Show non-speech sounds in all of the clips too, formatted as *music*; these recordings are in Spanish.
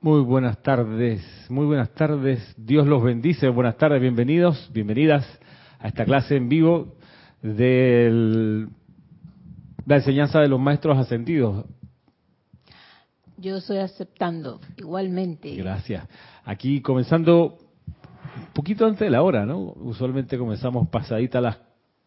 Muy buenas tardes, muy buenas tardes. Dios los bendice. Buenas tardes, bienvenidos, bienvenidas a esta clase en vivo de la enseñanza de los maestros ascendidos. Yo estoy aceptando, igualmente. Gracias. Aquí comenzando un poquito antes de la hora, ¿no? Usualmente comenzamos pasadita a las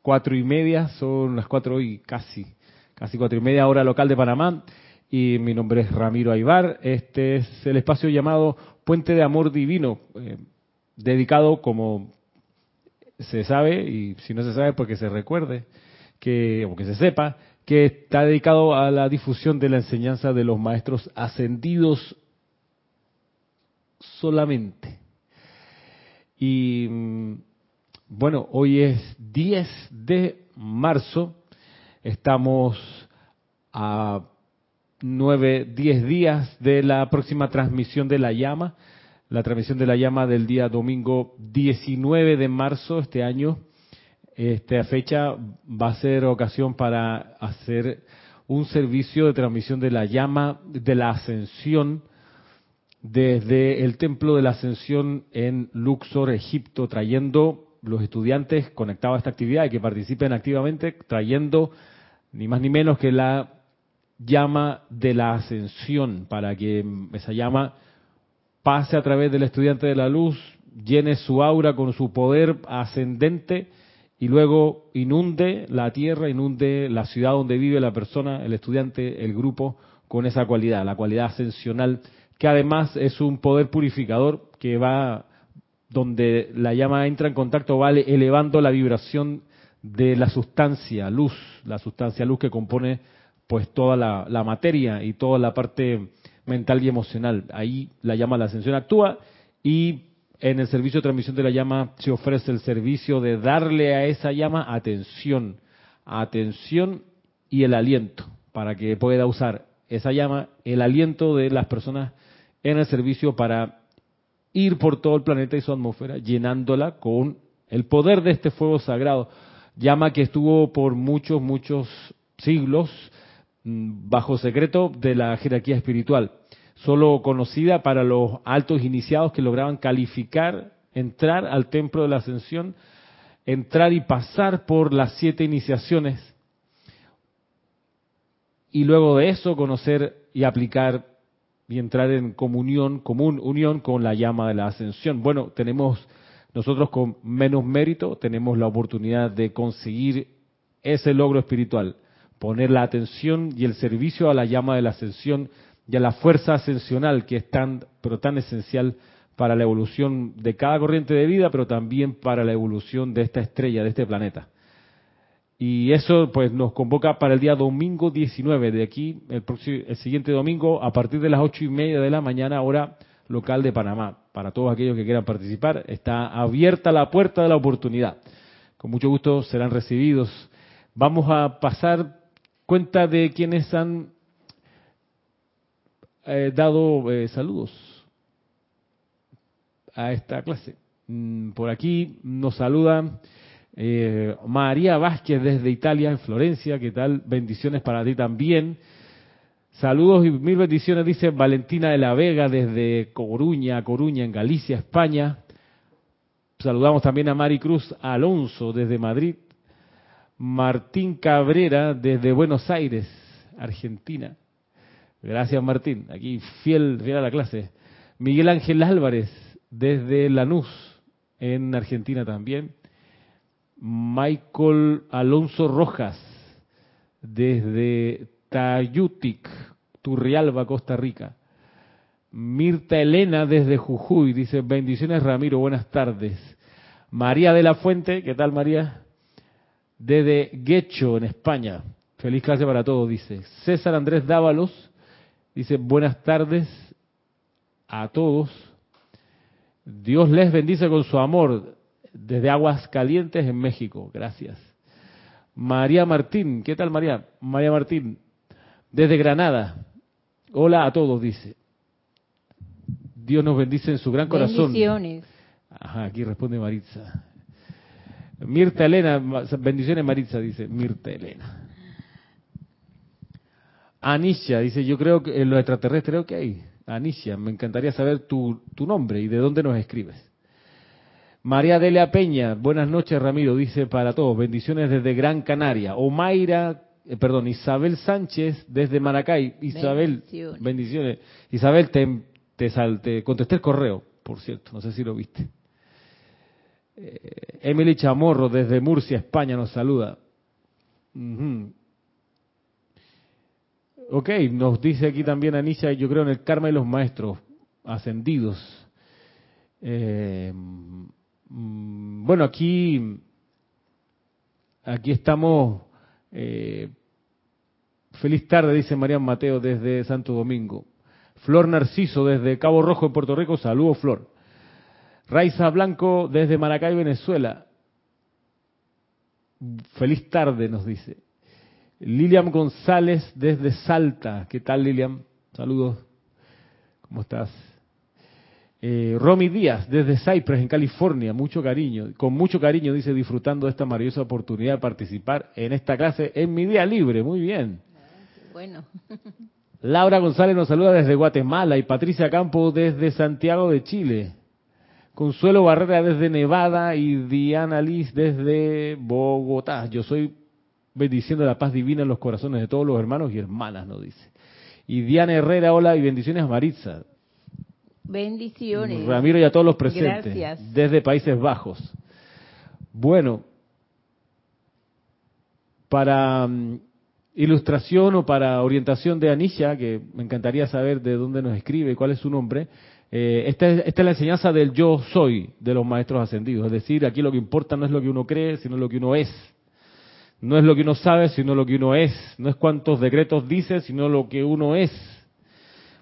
cuatro y media, son las cuatro y casi, casi cuatro y media hora local de Panamá y mi nombre es Ramiro Aybar. Este es el espacio llamado Puente de Amor Divino, eh, dedicado, como se sabe, y si no se sabe, porque se recuerde, que, o que se sepa, que está dedicado a la difusión de la enseñanza de los maestros ascendidos solamente. Y mm, bueno, hoy es 10 de marzo, estamos a nueve, diez días de la próxima transmisión de la llama, la transmisión de la llama del día domingo 19 de marzo este año. Esta fecha va a ser ocasión para hacer un servicio de transmisión de la llama de la ascensión desde el templo de la ascensión en Luxor, Egipto, trayendo los estudiantes conectados a esta actividad y que participen activamente, trayendo ni más ni menos que la llama de la ascensión, para que esa llama pase a través del estudiante de la luz, llene su aura con su poder ascendente y luego inunde la tierra, inunde la ciudad donde vive la persona, el estudiante, el grupo, con esa cualidad, la cualidad ascensional, que además es un poder purificador que va donde la llama entra en contacto, va elevando la vibración de la sustancia luz, la sustancia luz que compone pues toda la, materia y toda la parte mental y emocional. Ahí la llama la ascensión actúa y en el servicio de transmisión de la llama se ofrece el servicio de darle a esa llama atención, atención y el aliento para que pueda usar esa llama, el aliento de las personas en el servicio para ir por todo el planeta y su atmósfera, llenándola con el poder de este fuego sagrado, llama que estuvo por muchos, muchos siglos bajo secreto de la jerarquía espiritual, solo conocida para los altos iniciados que lograban calificar, entrar al templo de la ascensión, entrar y pasar por las siete iniciaciones y luego de eso conocer y aplicar y entrar en comunión, común unión con la llama de la ascensión. Bueno, tenemos nosotros con menos mérito, tenemos la oportunidad de conseguir ese logro espiritual poner la atención y el servicio a la llama de la ascensión y a la fuerza ascensional que es tan, pero tan esencial para la evolución de cada corriente de vida, pero también para la evolución de esta estrella, de este planeta. Y eso pues nos convoca para el día domingo 19, de aquí, el, próximo, el siguiente domingo, a partir de las ocho y media de la mañana, hora local de Panamá. Para todos aquellos que quieran participar, está abierta la puerta de la oportunidad. Con mucho gusto serán recibidos. Vamos a pasar cuenta de quienes han eh, dado eh, saludos a esta clase. Mm, por aquí nos saluda eh, María Vázquez desde Italia, en Florencia. ¿Qué tal? Bendiciones para ti también. Saludos y mil bendiciones, dice Valentina de la Vega desde Coruña, Coruña, en Galicia, España. Saludamos también a Mari Cruz Alonso desde Madrid. Martín Cabrera desde Buenos Aires, Argentina. Gracias Martín, aquí fiel, fiel a la clase. Miguel Ángel Álvarez desde Lanús, en Argentina también. Michael Alonso Rojas desde Tayutic, Turrialba, Costa Rica. Mirta Elena desde Jujuy, dice, bendiciones Ramiro, buenas tardes. María de la Fuente, ¿qué tal María? Desde Guecho, en España. Feliz clase para todos, dice. César Andrés Dávalos dice, buenas tardes a todos. Dios les bendice con su amor desde Aguas Calientes en México. Gracias. María Martín, ¿qué tal María? María Martín, desde Granada. Hola a todos, dice. Dios nos bendice en su gran corazón. Bendiciones. Ajá, aquí responde Maritza. Mirta Elena, bendiciones Maritza, dice Mirta Elena. Anisha dice, yo creo que en los extraterrestres, ok. Anisha, me encantaría saber tu, tu nombre y de dónde nos escribes. María Delia Peña, buenas noches Ramiro, dice para todos, bendiciones desde Gran Canaria. Omaira, eh, perdón, Isabel Sánchez desde Maracay. Isabel, Bendiciones. bendiciones. Isabel, te, te, sal- te contesté el correo, por cierto, no sé si lo viste. Eh, Emily Chamorro desde Murcia, España, nos saluda. Ujú. Ok, nos dice aquí también Anisha, yo creo en el karma de los maestros ascendidos. Eh, mm, bueno, aquí, aquí estamos. eh, feliz tarde, dice Marian Mateo desde Santo Domingo. Flor Narciso desde Cabo Rojo en Puerto Rico, saludos Flor. Raiza Blanco desde Maracay, Venezuela. Feliz tarde, nos dice. Lilian González desde Salta. ¿Qué tal, Lilian? Saludos. ¿Cómo estás? Eh, Romy Díaz desde Cypress, en California. Mucho cariño. Con mucho cariño, dice, disfrutando de esta maravillosa oportunidad de participar en esta clase en mi día libre. Muy bien. Bueno, Laura González nos saluda desde Guatemala y Patricia Campo desde Santiago de Chile. Consuelo Barrera desde Nevada y Diana Liz desde Bogotá. Yo soy bendiciendo la paz divina en los corazones de todos los hermanos y hermanas, nos dice. Y Diana Herrera, hola y bendiciones a Maritza. bendiciones. Ramiro y a todos los presentes. Gracias. Desde Países Bajos. Bueno, para mm, ilustración o para orientación de Anisha, que me encantaría saber de dónde nos escribe, cuál es su nombre, eh, esta, es, esta es la enseñanza del yo soy de los maestros ascendidos. Es decir, aquí lo que importa no es lo que uno cree, sino lo que uno es. No es lo que uno sabe, sino lo que uno es. No es cuántos decretos dice, sino lo que uno es.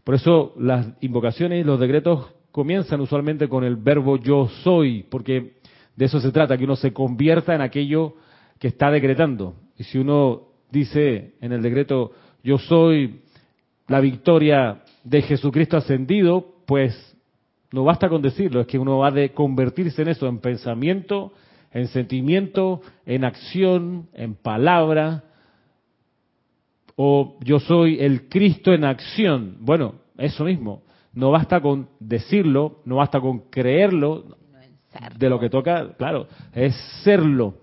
Por eso las invocaciones y los decretos comienzan usualmente con el verbo yo soy, porque de eso se trata, que uno se convierta en aquello que está decretando. Y si uno dice en el decreto yo soy la victoria de Jesucristo ascendido, pues no basta con decirlo, es que uno va de convertirse en eso, en pensamiento, en sentimiento, en acción, en palabra, o yo soy el Cristo en acción. Bueno, eso mismo. No basta con decirlo, no basta con creerlo, de lo que toca, claro, es serlo.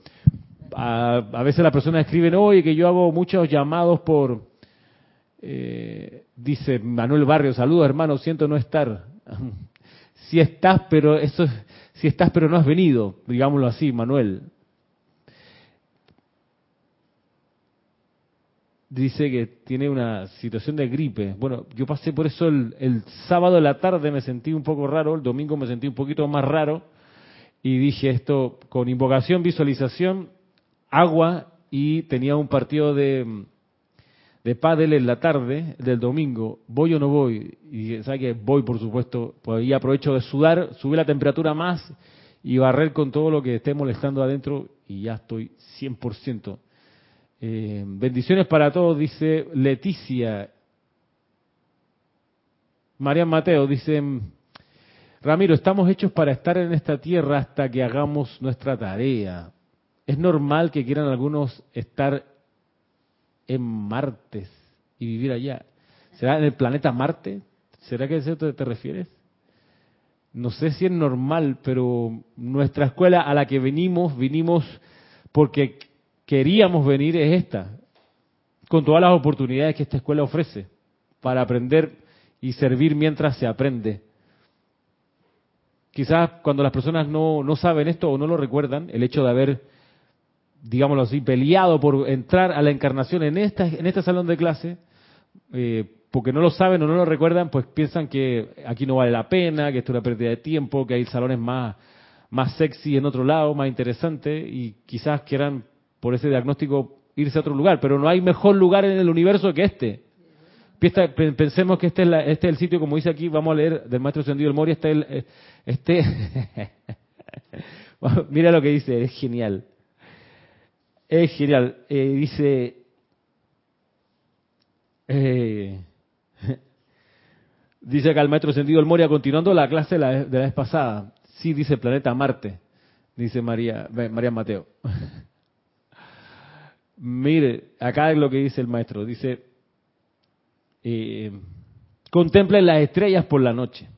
A, a veces las personas escriben, oye, que yo hago muchos llamados por, eh, dice Manuel Barrio, saludos hermano, siento no estar. *laughs* si estás, pero eso es, si estás, pero no has venido, digámoslo así, Manuel. Dice que tiene una situación de gripe. Bueno, yo pasé por eso el, el sábado de la tarde, me sentí un poco raro, el domingo me sentí un poquito más raro y dije esto con invocación, visualización, agua y tenía un partido de, de pádel en la tarde del domingo. ¿Voy o no voy? Y sabe que voy, por supuesto. Pues ahí aprovecho de sudar, subir la temperatura más y barrer con todo lo que esté molestando adentro y ya estoy 100%. Eh, bendiciones para todos, dice Leticia. Marian Mateo dice, Ramiro, estamos hechos para estar en esta tierra hasta que hagamos nuestra tarea. Es normal que quieran algunos estar en Martes y vivir allá. ¿Será en el planeta Marte? ¿Será que a eso te, te refieres? No sé si es normal, pero nuestra escuela a la que venimos, vinimos porque queríamos venir es esta, con todas las oportunidades que esta escuela ofrece para aprender y servir mientras se aprende. Quizás cuando las personas no, no saben esto o no lo recuerdan, el hecho de haber, digámoslo así, peleado por entrar a la encarnación en, esta, en este salón de clase, eh, porque no lo saben o no lo recuerdan, pues piensan que aquí no vale la pena, que esto es una pérdida de tiempo, que hay salones más, más sexy en otro lado, más interesante, y quizás quieran por ese diagnóstico irse a otro lugar, pero no hay mejor lugar en el universo que este. Pensemos que este es, la- este es el sitio, como dice aquí, vamos a leer del maestro Sendido del Mori, este, el- eh, este *laughs* mira lo que dice, es genial. Es genial. Eh, dice, eh, *laughs* dice acá el maestro Sendido del Moria, continuando la clase de la, de la vez pasada. Sí, dice planeta Marte, dice María, María Mateo. *laughs* Mire, acá es lo que dice el maestro. Dice, eh, contemplen las estrellas por la noche.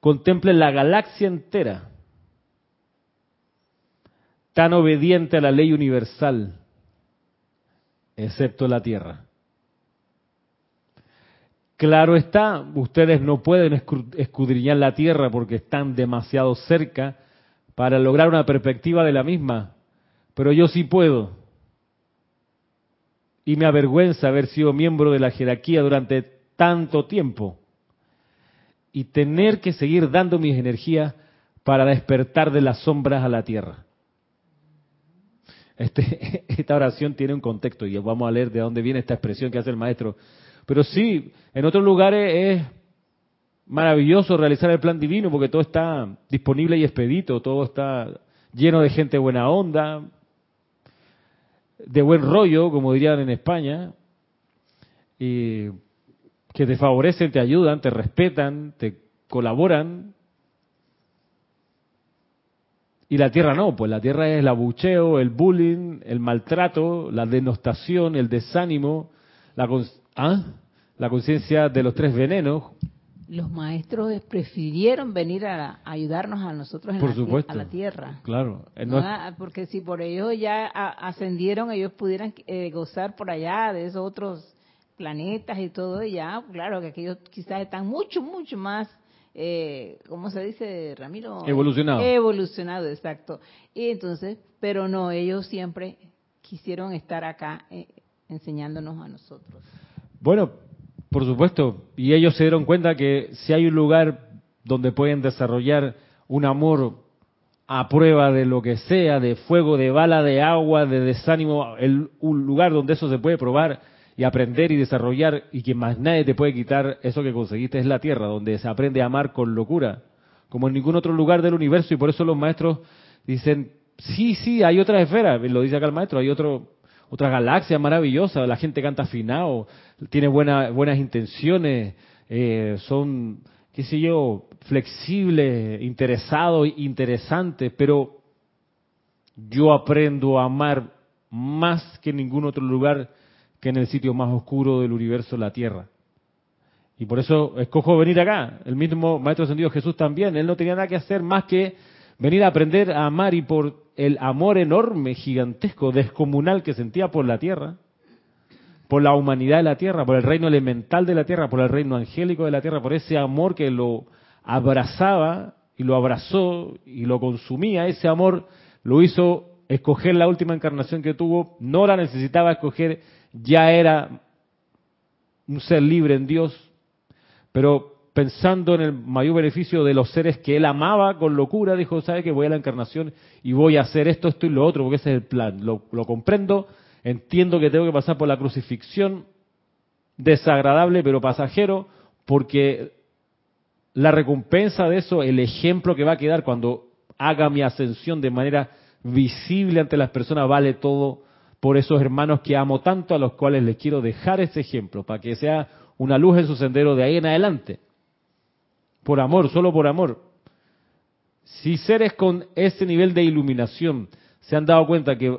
Contemplen la galaxia entera, tan obediente a la ley universal, excepto la Tierra. Claro está, ustedes no pueden escudriñar la Tierra porque están demasiado cerca para lograr una perspectiva de la misma, pero yo sí puedo. Y me avergüenza haber sido miembro de la jerarquía durante tanto tiempo y tener que seguir dando mis energías para despertar de las sombras a la tierra. Este, *laughs* esta oración tiene un contexto y vamos a leer de dónde viene esta expresión que hace el maestro. Pero sí, en otros lugares es maravilloso realizar el plan divino porque todo está disponible y expedito, todo está lleno de gente buena onda, de buen rollo, como dirían en España, y que te favorecen, te ayudan, te respetan, te colaboran. Y la tierra no, pues la tierra es el abucheo, el bullying, el maltrato, la denostación, el desánimo, la, ¿ah? la conciencia de los tres venenos. Los maestros prefirieron venir a, ayudarnos a nosotros en por la, supuesto, a la tierra. Claro. porque si por ellos ya ascendieron, ellos pudieran eh, gozar por allá de esos otros planetas y todo, y ya, claro, que aquellos quizás están mucho, mucho más, eh, ¿cómo se dice, Ramiro? Evolucionado. Evolucionado, exacto. Y entonces, pero no, ellos siempre quisieron estar acá eh, enseñándonos a nosotros. Bueno, por supuesto, y ellos se dieron cuenta que si hay un lugar donde pueden desarrollar un amor a prueba de lo que sea, de fuego, de bala, de agua, de desánimo, el, un lugar donde eso se puede probar, y aprender y desarrollar y que más nadie te puede quitar eso que conseguiste es la tierra, donde se aprende a amar con locura, como en ningún otro lugar del universo y por eso los maestros dicen, sí, sí, hay otras esferas, lo dice acá el maestro, hay otro, otra galaxia maravillosa, la gente canta afinado, tiene buena, buenas intenciones, eh, son, qué sé yo, flexibles, interesados, interesantes, pero yo aprendo a amar más que en ningún otro lugar que en el sitio más oscuro del universo, la tierra. Y por eso escojo venir acá. El mismo Maestro Ascendido Jesús también. Él no tenía nada que hacer más que venir a aprender a amar y por el amor enorme, gigantesco, descomunal que sentía por la tierra, por la humanidad de la tierra, por el reino elemental de la tierra, por el reino angélico de la tierra, por ese amor que lo abrazaba y lo abrazó y lo consumía, ese amor lo hizo escoger la última encarnación que tuvo, no la necesitaba escoger ya era un ser libre en Dios, pero pensando en el mayor beneficio de los seres que él amaba con locura, dijo, ¿sabe que voy a la encarnación y voy a hacer esto, esto y lo otro? Porque ese es el plan. Lo, lo comprendo, entiendo que tengo que pasar por la crucifixión, desagradable pero pasajero, porque la recompensa de eso, el ejemplo que va a quedar cuando haga mi ascensión de manera visible ante las personas, vale todo por esos hermanos que amo tanto, a los cuales les quiero dejar ese ejemplo, para que sea una luz en su sendero de ahí en adelante. Por amor, solo por amor. Si seres con ese nivel de iluminación se han dado cuenta que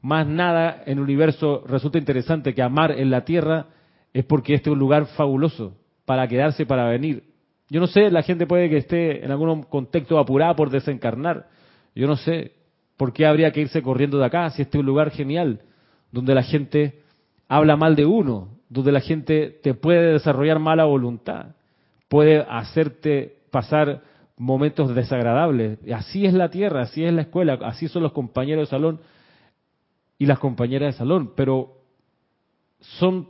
más nada en el universo resulta interesante que amar en la tierra, es porque este es un lugar fabuloso para quedarse, para venir. Yo no sé, la gente puede que esté en algún contexto apurada por desencarnar. Yo no sé, ¿Por qué habría que irse corriendo de acá si este es un lugar genial, donde la gente habla mal de uno, donde la gente te puede desarrollar mala voluntad, puede hacerte pasar momentos desagradables? Así es la tierra, así es la escuela, así son los compañeros de salón y las compañeras de salón, pero son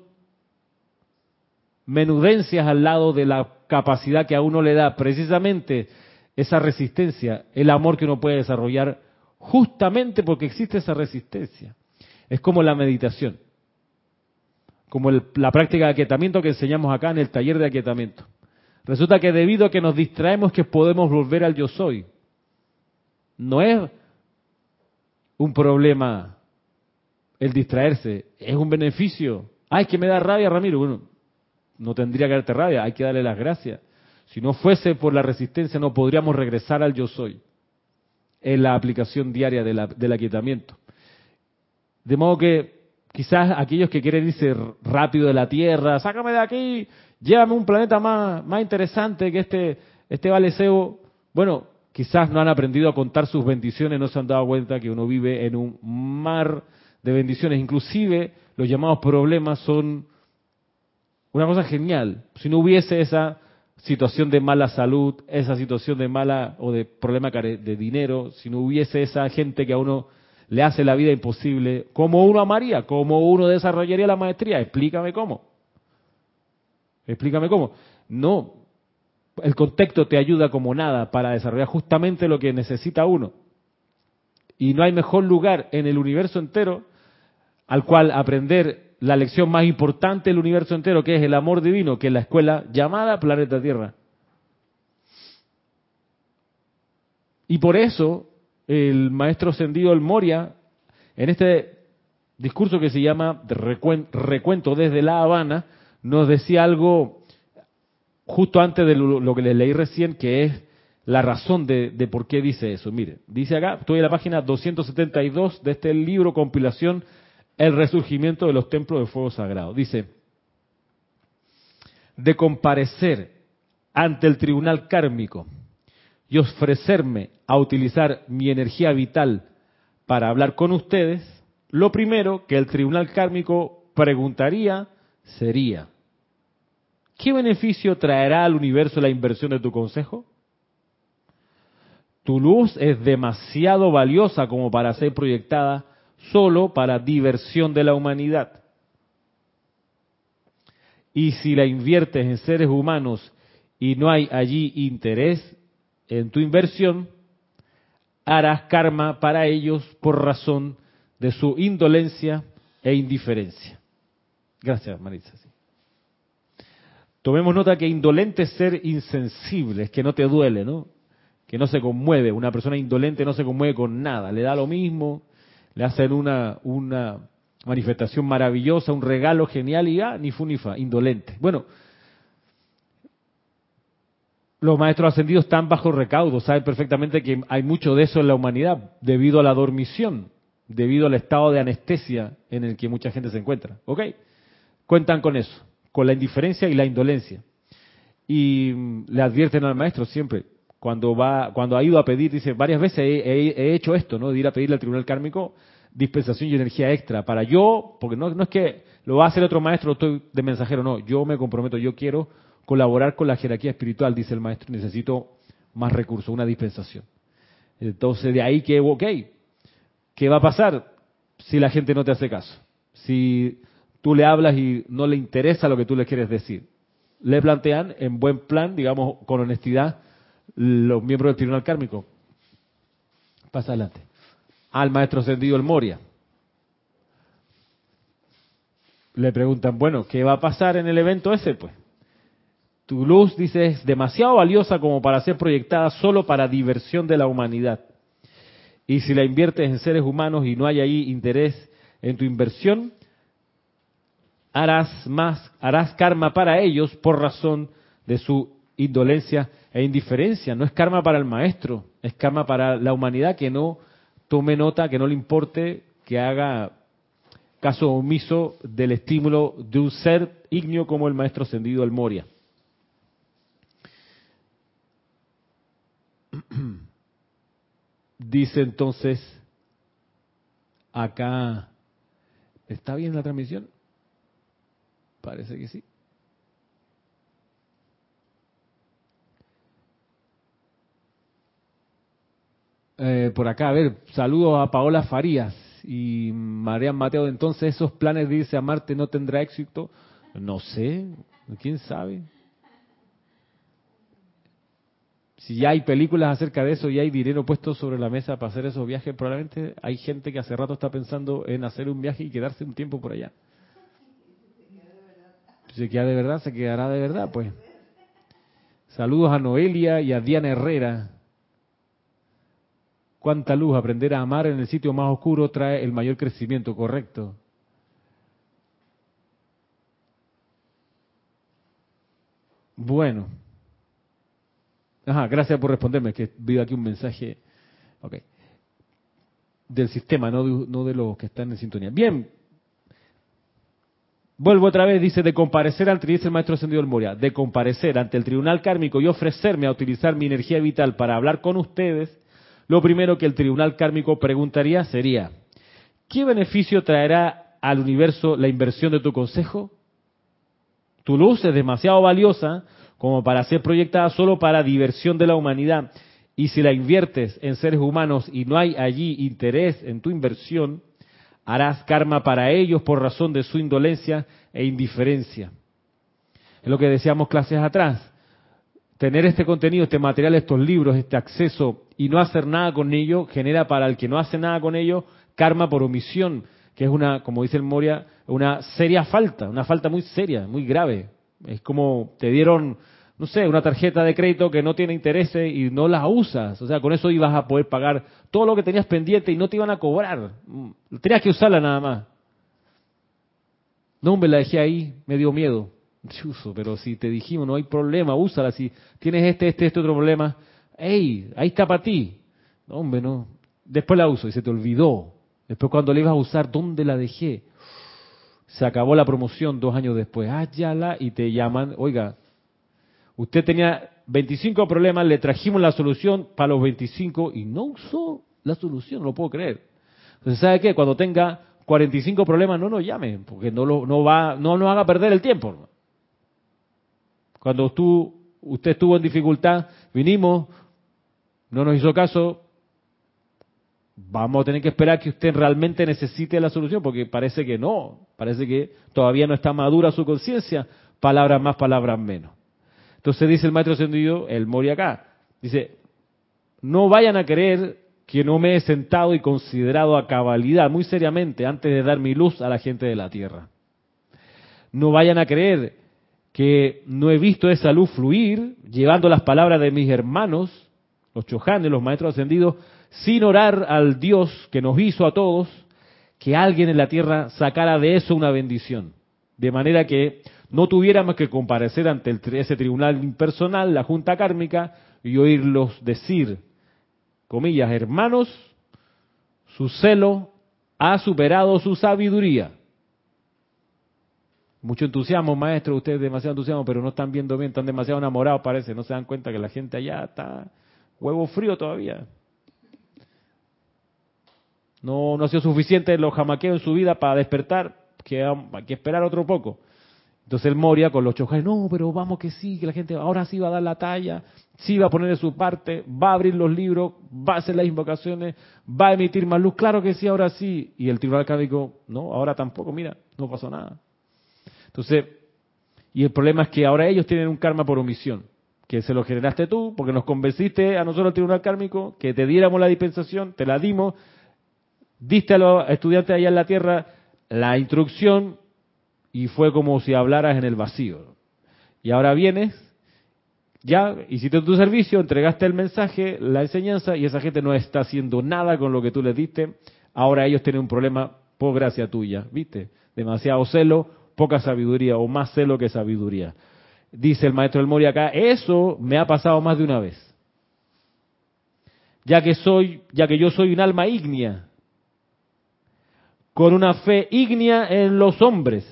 menudencias al lado de la capacidad que a uno le da precisamente esa resistencia, el amor que uno puede desarrollar justamente porque existe esa resistencia. Es como la meditación, como la práctica de aquietamiento que enseñamos acá en el taller de aquietamiento. Resulta que debido a que nos distraemos que podemos volver al yo soy. No es un problema el distraerse, es un beneficio. Ay, que me da rabia, Ramiro. Bueno, no tendría que darte rabia, hay que darle las gracias. Si no fuese por la resistencia, no podríamos regresar al yo soy en la aplicación diaria del aquietamiento. De modo que quizás aquellos que quieren irse rápido de la Tierra, sácame de aquí, llévame un planeta más, más interesante que este, este Valeceo. Bueno, quizás no han aprendido a contar sus bendiciones, no se han dado cuenta que uno vive en un mar de bendiciones. Inclusive los llamados problemas son una cosa genial. Si no hubiese esa situación de mala salud, esa situación de mala o de problema de dinero, si no hubiese esa gente que a uno le hace la vida imposible, ¿cómo uno amaría? ¿Cómo uno desarrollaría la maestría? Explícame cómo. Explícame cómo. No, el contexto te ayuda como nada para desarrollar justamente lo que necesita uno. Y no hay mejor lugar en el universo entero al cual aprender la lección más importante del universo entero, que es el amor divino, que es la escuela llamada Planeta Tierra. Y por eso el maestro Sendido El Moria, en este discurso que se llama Recuento desde La Habana, nos decía algo justo antes de lo, que les leí recién, que es la razón de, de, por qué dice eso. Mire, dice acá, estoy en la página 272 de este libro compilación el resurgimiento de los templos de fuego sagrado. Dice, de comparecer ante el tribunal kármico y ofrecerme a utilizar mi energía vital para hablar con ustedes, lo primero que el tribunal kármico preguntaría sería, ¿qué beneficio traerá al universo la inversión de tu consejo? Tu luz es demasiado valiosa como para ser proyectada solo para diversión de la humanidad. Y si la inviertes en seres humanos y no hay allí interés en tu inversión, harás karma para ellos por razón de su indolencia e indiferencia. Gracias, Marisa. Tomemos nota que indolente es ser insensible, es que no te duele, ¿no? Que no se conmueve. Una persona indolente no se conmueve con nada, le da lo mismo, le hacen una, una manifestación maravillosa, un regalo genial y ya, ni fu ni fa, indolente. Bueno, los maestros ascendidos están bajo recaudo, saben perfectamente que hay mucho de eso en la humanidad debido a la dormición, debido al estado de anestesia en el que mucha gente se encuentra. ¿Ok? Cuentan con eso, con la indiferencia y la indolencia. Y mm, le advierten al maestro siempre, cuando va, cuando ha ido a pedir, dice, varias veces he, hecho esto, ¿no? De ir a pedirle al tribunal kármico dispensación y energía extra para yo, porque no, es que lo va a hacer otro maestro, estoy de mensajero, no, yo me comprometo, yo quiero colaborar con la jerarquía espiritual, dice el maestro, necesito más recursos, una dispensación. Entonces, de ahí que, ok, ¿qué va a pasar si la gente no te hace caso? Si tú le hablas y no le interesa lo que tú le quieres decir. Le plantean en buen plan, digamos, con honestidad, los miembros del tribunal kármico. Pasa adelante. Al maestro ascendido el Moria. Le preguntan, bueno, ¿qué va a pasar en el evento ese? Pues tu luz, dice, es demasiado valiosa como para ser proyectada solo para diversión de la humanidad. Y si la inviertes en seres humanos y no hay ahí interés en tu inversión, harás más, harás karma para ellos por razón de su indolencia e indiferencia. No es karma para el maestro, es karma para la humanidad que no tome nota, que no le importe, que haga caso omiso del estímulo de un ser ignio como el maestro ascendido el Moria. *clears throat* Dice entonces acá, ¿está bien la transmisión? Parece que sí. Eh, por acá, a ver, saludos a Paola Farías y María Mateo. Entonces, ¿esos planes de irse a Marte no tendrá éxito? No sé, quién sabe. Si ya hay películas acerca de eso y hay dinero puesto sobre la mesa para hacer esos viajes, probablemente hay gente que hace rato está pensando en hacer un viaje y quedarse un tiempo por allá. Si se queda de verdad, se quedará de verdad, pues. Saludos a Noelia y a Diana Herrera. Cuánta luz, aprender a amar en el sitio más oscuro trae el mayor crecimiento, correcto. Bueno. Ajá, gracias por responderme, que vi aquí un mensaje. Ok. Del sistema, no de, no de los que están en sintonía. Bien, Vuelvo otra vez, dice, de comparecer ante, dice el maestro ascendido Moria, de comparecer ante el tribunal kármico y ofrecerme a utilizar mi energía vital para hablar con ustedes, lo primero que el tribunal kármico preguntaría sería, ¿qué beneficio traerá al universo la inversión de tu consejo? Tu luz es demasiado valiosa como para ser proyectada solo para diversión de la humanidad. Y si la inviertes en seres humanos y no hay allí interés en tu inversión, harás karma para ellos por razón de su indolencia e indiferencia. Es lo que decíamos clases atrás. Tener este contenido, este material, estos libros, este acceso y no hacer nada con ello genera para el que no hace nada con ello karma por omisión, que es una, como dice el Moria, una seria falta, una falta muy seria, muy grave. Es como te dieron, no sé, una tarjeta de crédito que no tiene intereses y no la usas. O sea, con eso ibas a poder pagar todo lo que tenías pendiente y no te iban a cobrar. Tenías que usarla nada más. No, me la dejé ahí, me dio miedo. Chuso, pero si te dijimos, no hay problema, úsala. Si tienes este, este, este otro problema, hey, ahí está para ti. Hombre, no. Después la uso y se te olvidó. Después cuando la ibas a usar, ¿dónde la dejé? Se acabó la promoción dos años después. Ah, y te llaman, oiga, usted tenía 25 problemas, le trajimos la solución para los 25 y no usó la solución, no lo puedo creer. Entonces, ¿sabe qué? Cuando tenga 45 problemas, no nos llame, porque no, lo, no, va, no nos haga perder el tiempo. Cuando tú, usted estuvo en dificultad, vinimos, no nos hizo caso, vamos a tener que esperar que usted realmente necesite la solución, porque parece que no, parece que todavía no está madura su conciencia, palabras más, palabras menos. Entonces dice el maestro ascendido, el Mori acá, dice, no vayan a creer que no me he sentado y considerado a cabalidad, muy seriamente, antes de dar mi luz a la gente de la tierra. No vayan a creer que no he visto esa luz fluir, llevando las palabras de mis hermanos, los chojanes, los maestros ascendidos, sin orar al Dios que nos hizo a todos, que alguien en la tierra sacara de eso una bendición. De manera que no tuviéramos que comparecer ante ese tribunal impersonal, la Junta Kármica, y oírlos decir, comillas, hermanos, su celo ha superado su sabiduría. Mucho entusiasmo, maestro, ustedes demasiado entusiasmo, pero no están viendo bien, están demasiado enamorados, parece, no se dan cuenta que la gente allá está huevo frío todavía. No, no ha sido suficiente los jamaqueos en su vida para despertar, que hay que esperar otro poco. Entonces el Moria con los chojas, no, pero vamos que sí, que la gente ahora sí va a dar la talla, sí va a poner de su parte, va a abrir los libros, va a hacer las invocaciones, va a emitir más luz, claro que sí, ahora sí. Y el tribunal académico, no, ahora tampoco, mira, no pasó nada. Entonces, y el problema es que ahora ellos tienen un karma por omisión, que se lo generaste tú, porque nos convenciste a nosotros el tribunal kármico, que te diéramos la dispensación, te la dimos, diste a los estudiantes allá en la tierra la instrucción y fue como si hablaras en el vacío. Y ahora vienes, ya hiciste tu servicio, entregaste el mensaje, la enseñanza y esa gente no está haciendo nada con lo que tú les diste. Ahora ellos tienen un problema por gracia tuya, ¿viste? Demasiado celo, poca sabiduría o más celo que sabiduría. Dice el maestro del Mori acá, eso me ha pasado más de una vez. Ya que soy, ya que yo soy un alma ígnea, con una fe ígnea en los hombres.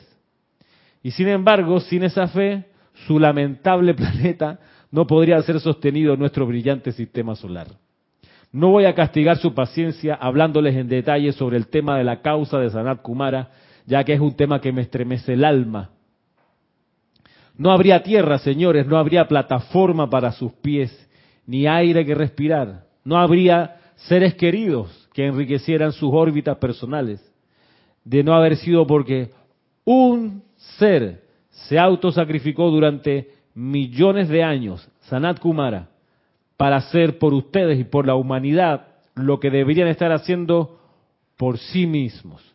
Y sin embargo, sin esa fe, su lamentable *laughs* planeta no podría ser sostenido en nuestro brillante sistema solar. No voy a castigar su paciencia hablándoles en detalle sobre el tema de la causa de Sanat Kumara, ya que es un tema que me estremece el alma. No habría tierra, señores, no habría plataforma para sus pies, ni aire que respirar. No habría seres queridos que enriquecieran sus órbitas personales de no haber sido porque un ser se autosacrificó durante millones de años, Sanat Kumara, para hacer por ustedes y por la humanidad lo que deberían estar haciendo por sí mismos.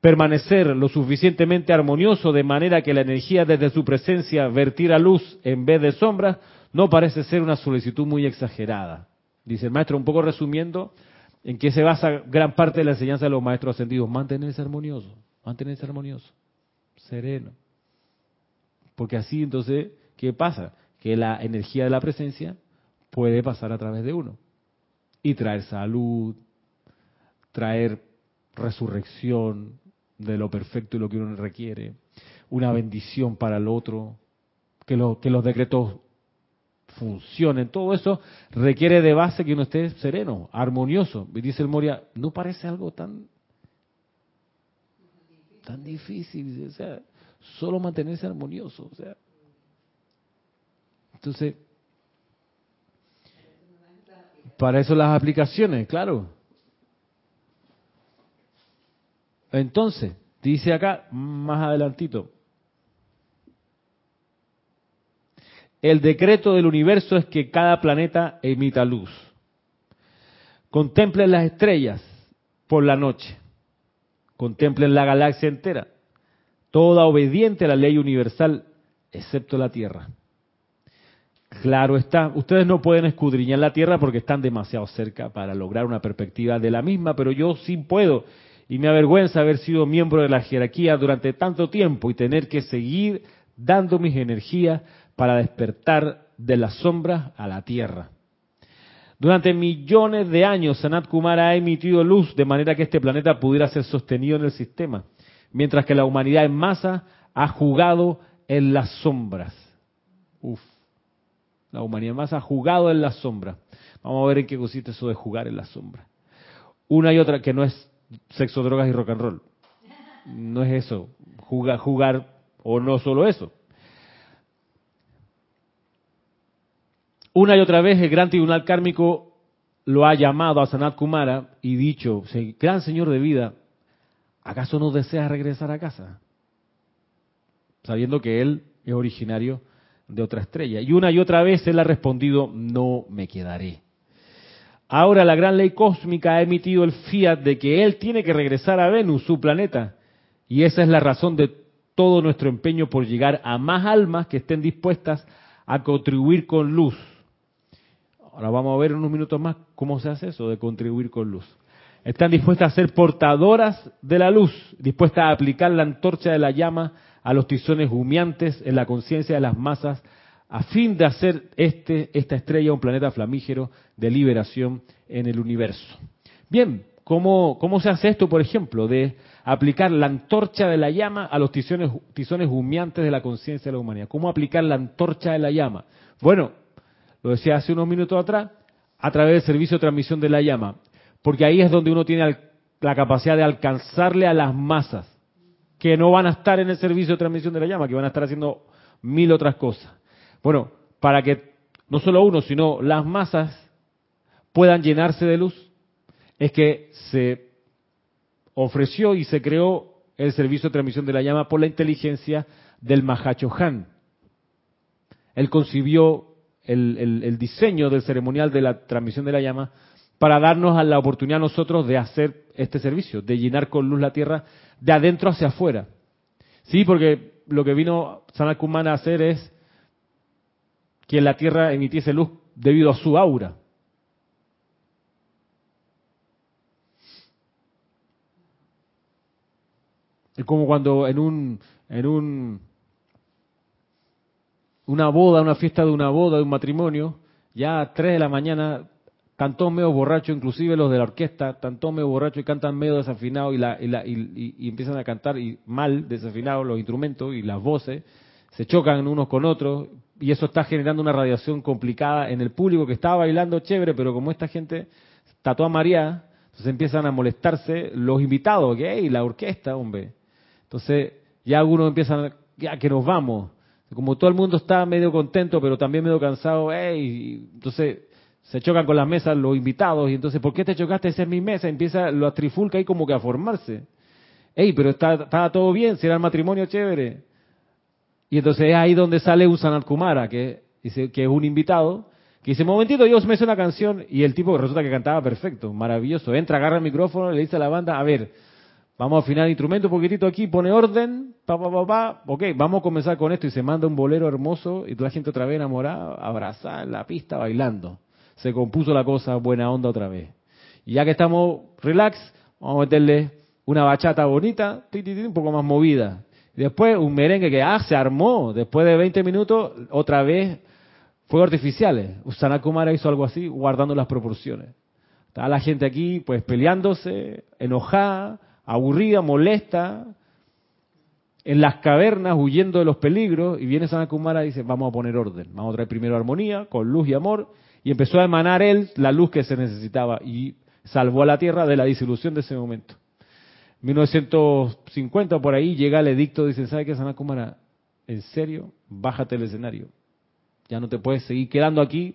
Permanecer lo suficientemente armonioso de manera que la energía desde su presencia vertiera luz en vez de sombras, no parece ser una solicitud muy exagerada. Dice el maestro, un poco resumiendo, en qué se basa gran parte de la enseñanza de los maestros ascendidos. Mantenerse armonioso, mantenerse armonioso, sereno. Porque así entonces, ¿qué pasa? Que la energía de la presencia puede pasar a través de uno y traer salud, traer resurrección, de lo perfecto y lo que uno requiere, una bendición para el otro, que, lo, que los decretos funcionen, todo eso requiere de base que uno esté sereno, armonioso. Y dice el Moria, no parece algo tan tan difícil, o sea, solo mantenerse armonioso, o sea. Entonces, para eso las aplicaciones, claro. Entonces, dice acá, más adelantito, el decreto del universo es que cada planeta emita luz. Contemplen las estrellas por la noche. Contemplen la galaxia entera, toda obediente a la ley universal, excepto la Tierra. Claro está, ustedes no pueden escudriñar la Tierra porque están demasiado cerca para lograr una perspectiva de la misma, pero yo sí puedo y me avergüenza haber sido miembro de la jerarquía durante tanto tiempo y tener que seguir dando mis energías para despertar de las sombras a la tierra. Durante millones de años, Sanat Kumara ha emitido luz de manera que este planeta pudiera ser sostenido en el sistema, mientras que la humanidad en masa ha jugado en las sombras. Uf, la humanidad en masa ha jugado en las sombras. Vamos a ver en qué consiste eso de jugar en las sombras. Una y otra que no es sexo, drogas y rock and roll. No es eso, jugar, jugar o no solo eso. Una y otra vez el gran tribunal kármico lo ha llamado a Sanat Kumara y dicho, gran señor de vida, ¿acaso no desea regresar a casa? Sabiendo que él es originario de otra estrella. Y una y otra vez él ha respondido, no me quedaré. Ahora la gran ley cósmica ha emitido el fiat de que él tiene que regresar a Venus, su planeta. Y esa es la razón de todo nuestro empeño por llegar a más almas que estén dispuestas a contribuir con luz. Ahora vamos a ver en unos minutos más cómo se hace eso de contribuir con luz. Están dispuestas a ser portadoras de la luz, dispuestas a aplicar la antorcha de la llama a los tizones humeantes en la conciencia de las masas a fin de hacer este, esta estrella un planeta flamígero de liberación en el universo. Bien, ¿cómo, se hace esto, por ejemplo, de aplicar la antorcha de la llama a los tizones, tizones humeantes de la conciencia de la humanidad? ¿Cómo aplicar la antorcha de la llama? Bueno, lo decía hace unos minutos atrás, a través del servicio de transmisión de la llama, porque ahí es donde uno tiene la capacidad de alcanzarle a las masas, que no van a estar en el servicio de transmisión de la llama, que van a estar haciendo mil otras cosas. Bueno, para que no solo uno, sino las masas puedan llenarse de luz, es que se ofreció y se creó el servicio de transmisión de la llama por la inteligencia del Mahacho Han. Él concibió el, diseño del ceremonial de la transmisión de la llama para darnos la oportunidad a nosotros de hacer este servicio, de llenar con luz la tierra de adentro hacia afuera. Sí, porque lo que vino Sanat Kumana a hacer es que la Tierra emitiese luz debido a su aura. Es como cuando en un, en un, una boda, una fiesta de una boda, de un matrimonio, ya a tres de la mañana, están medio borrachos, inclusive los de la orquesta, están todos medio borrachos y cantan medio desafinados y, la, y, y, empiezan a cantar y mal desafinados los instrumentos y las voces, se chocan unos con otros, y eso está generando una radiación complicada en el público que estaba bailando chévere, pero como esta gente está toda mareada, entonces empiezan a molestarse los invitados, que y la orquesta, hombre. Entonces ya algunos empiezan, ya que nos vamos. Como todo el mundo está medio contento, pero también medio cansado, hey, entonces se chocan con las mesas los invitados, y entonces, ¿por qué te chocaste? Esa es mi mesa, empieza la trifulca ahí como que a formarse. Ey, pero estaba está todo bien, si era el matrimonio chévere. Y entonces es ahí donde sale un Sanat Kumara, que, dice, que es un invitado, que dice, momentito, yo me hice una canción, y el tipo resulta que cantaba perfecto, maravilloso. Entra, agarra el micrófono, le dice a la banda, a ver, vamos a afinar el instrumento un poquitito aquí, pone orden, pa, pa, pa, pa, ok, vamos a comenzar con esto, y se manda un bolero hermoso, y toda la gente otra vez enamorada, abrazada en la pista, bailando. Se compuso la cosa, buena onda otra vez. Y ya que estamos relax, vamos a meterle una bachata bonita, un poco más movida. Después un merengue que ah, se armó. Después de 20 minutos, otra vez fuegos artificiales. Usana Kumara hizo algo así, guardando las proporciones. Estaba la gente aquí, pues peleándose, enojada, aburrida, molesta, en las cavernas, huyendo de los peligros, y viene Sanat Kumara y dice, vamos a poner orden, vamos a traer primero armonía, con luz y amor, y empezó a emanar él la luz que se necesitaba, y salvó a la Tierra de la disolución de ese momento. 1950 por ahí llega el edicto, dice, ¿sabe qué, Sanat Kumara? ¿En serio? Bájate el escenario. Ya no te puedes seguir quedando aquí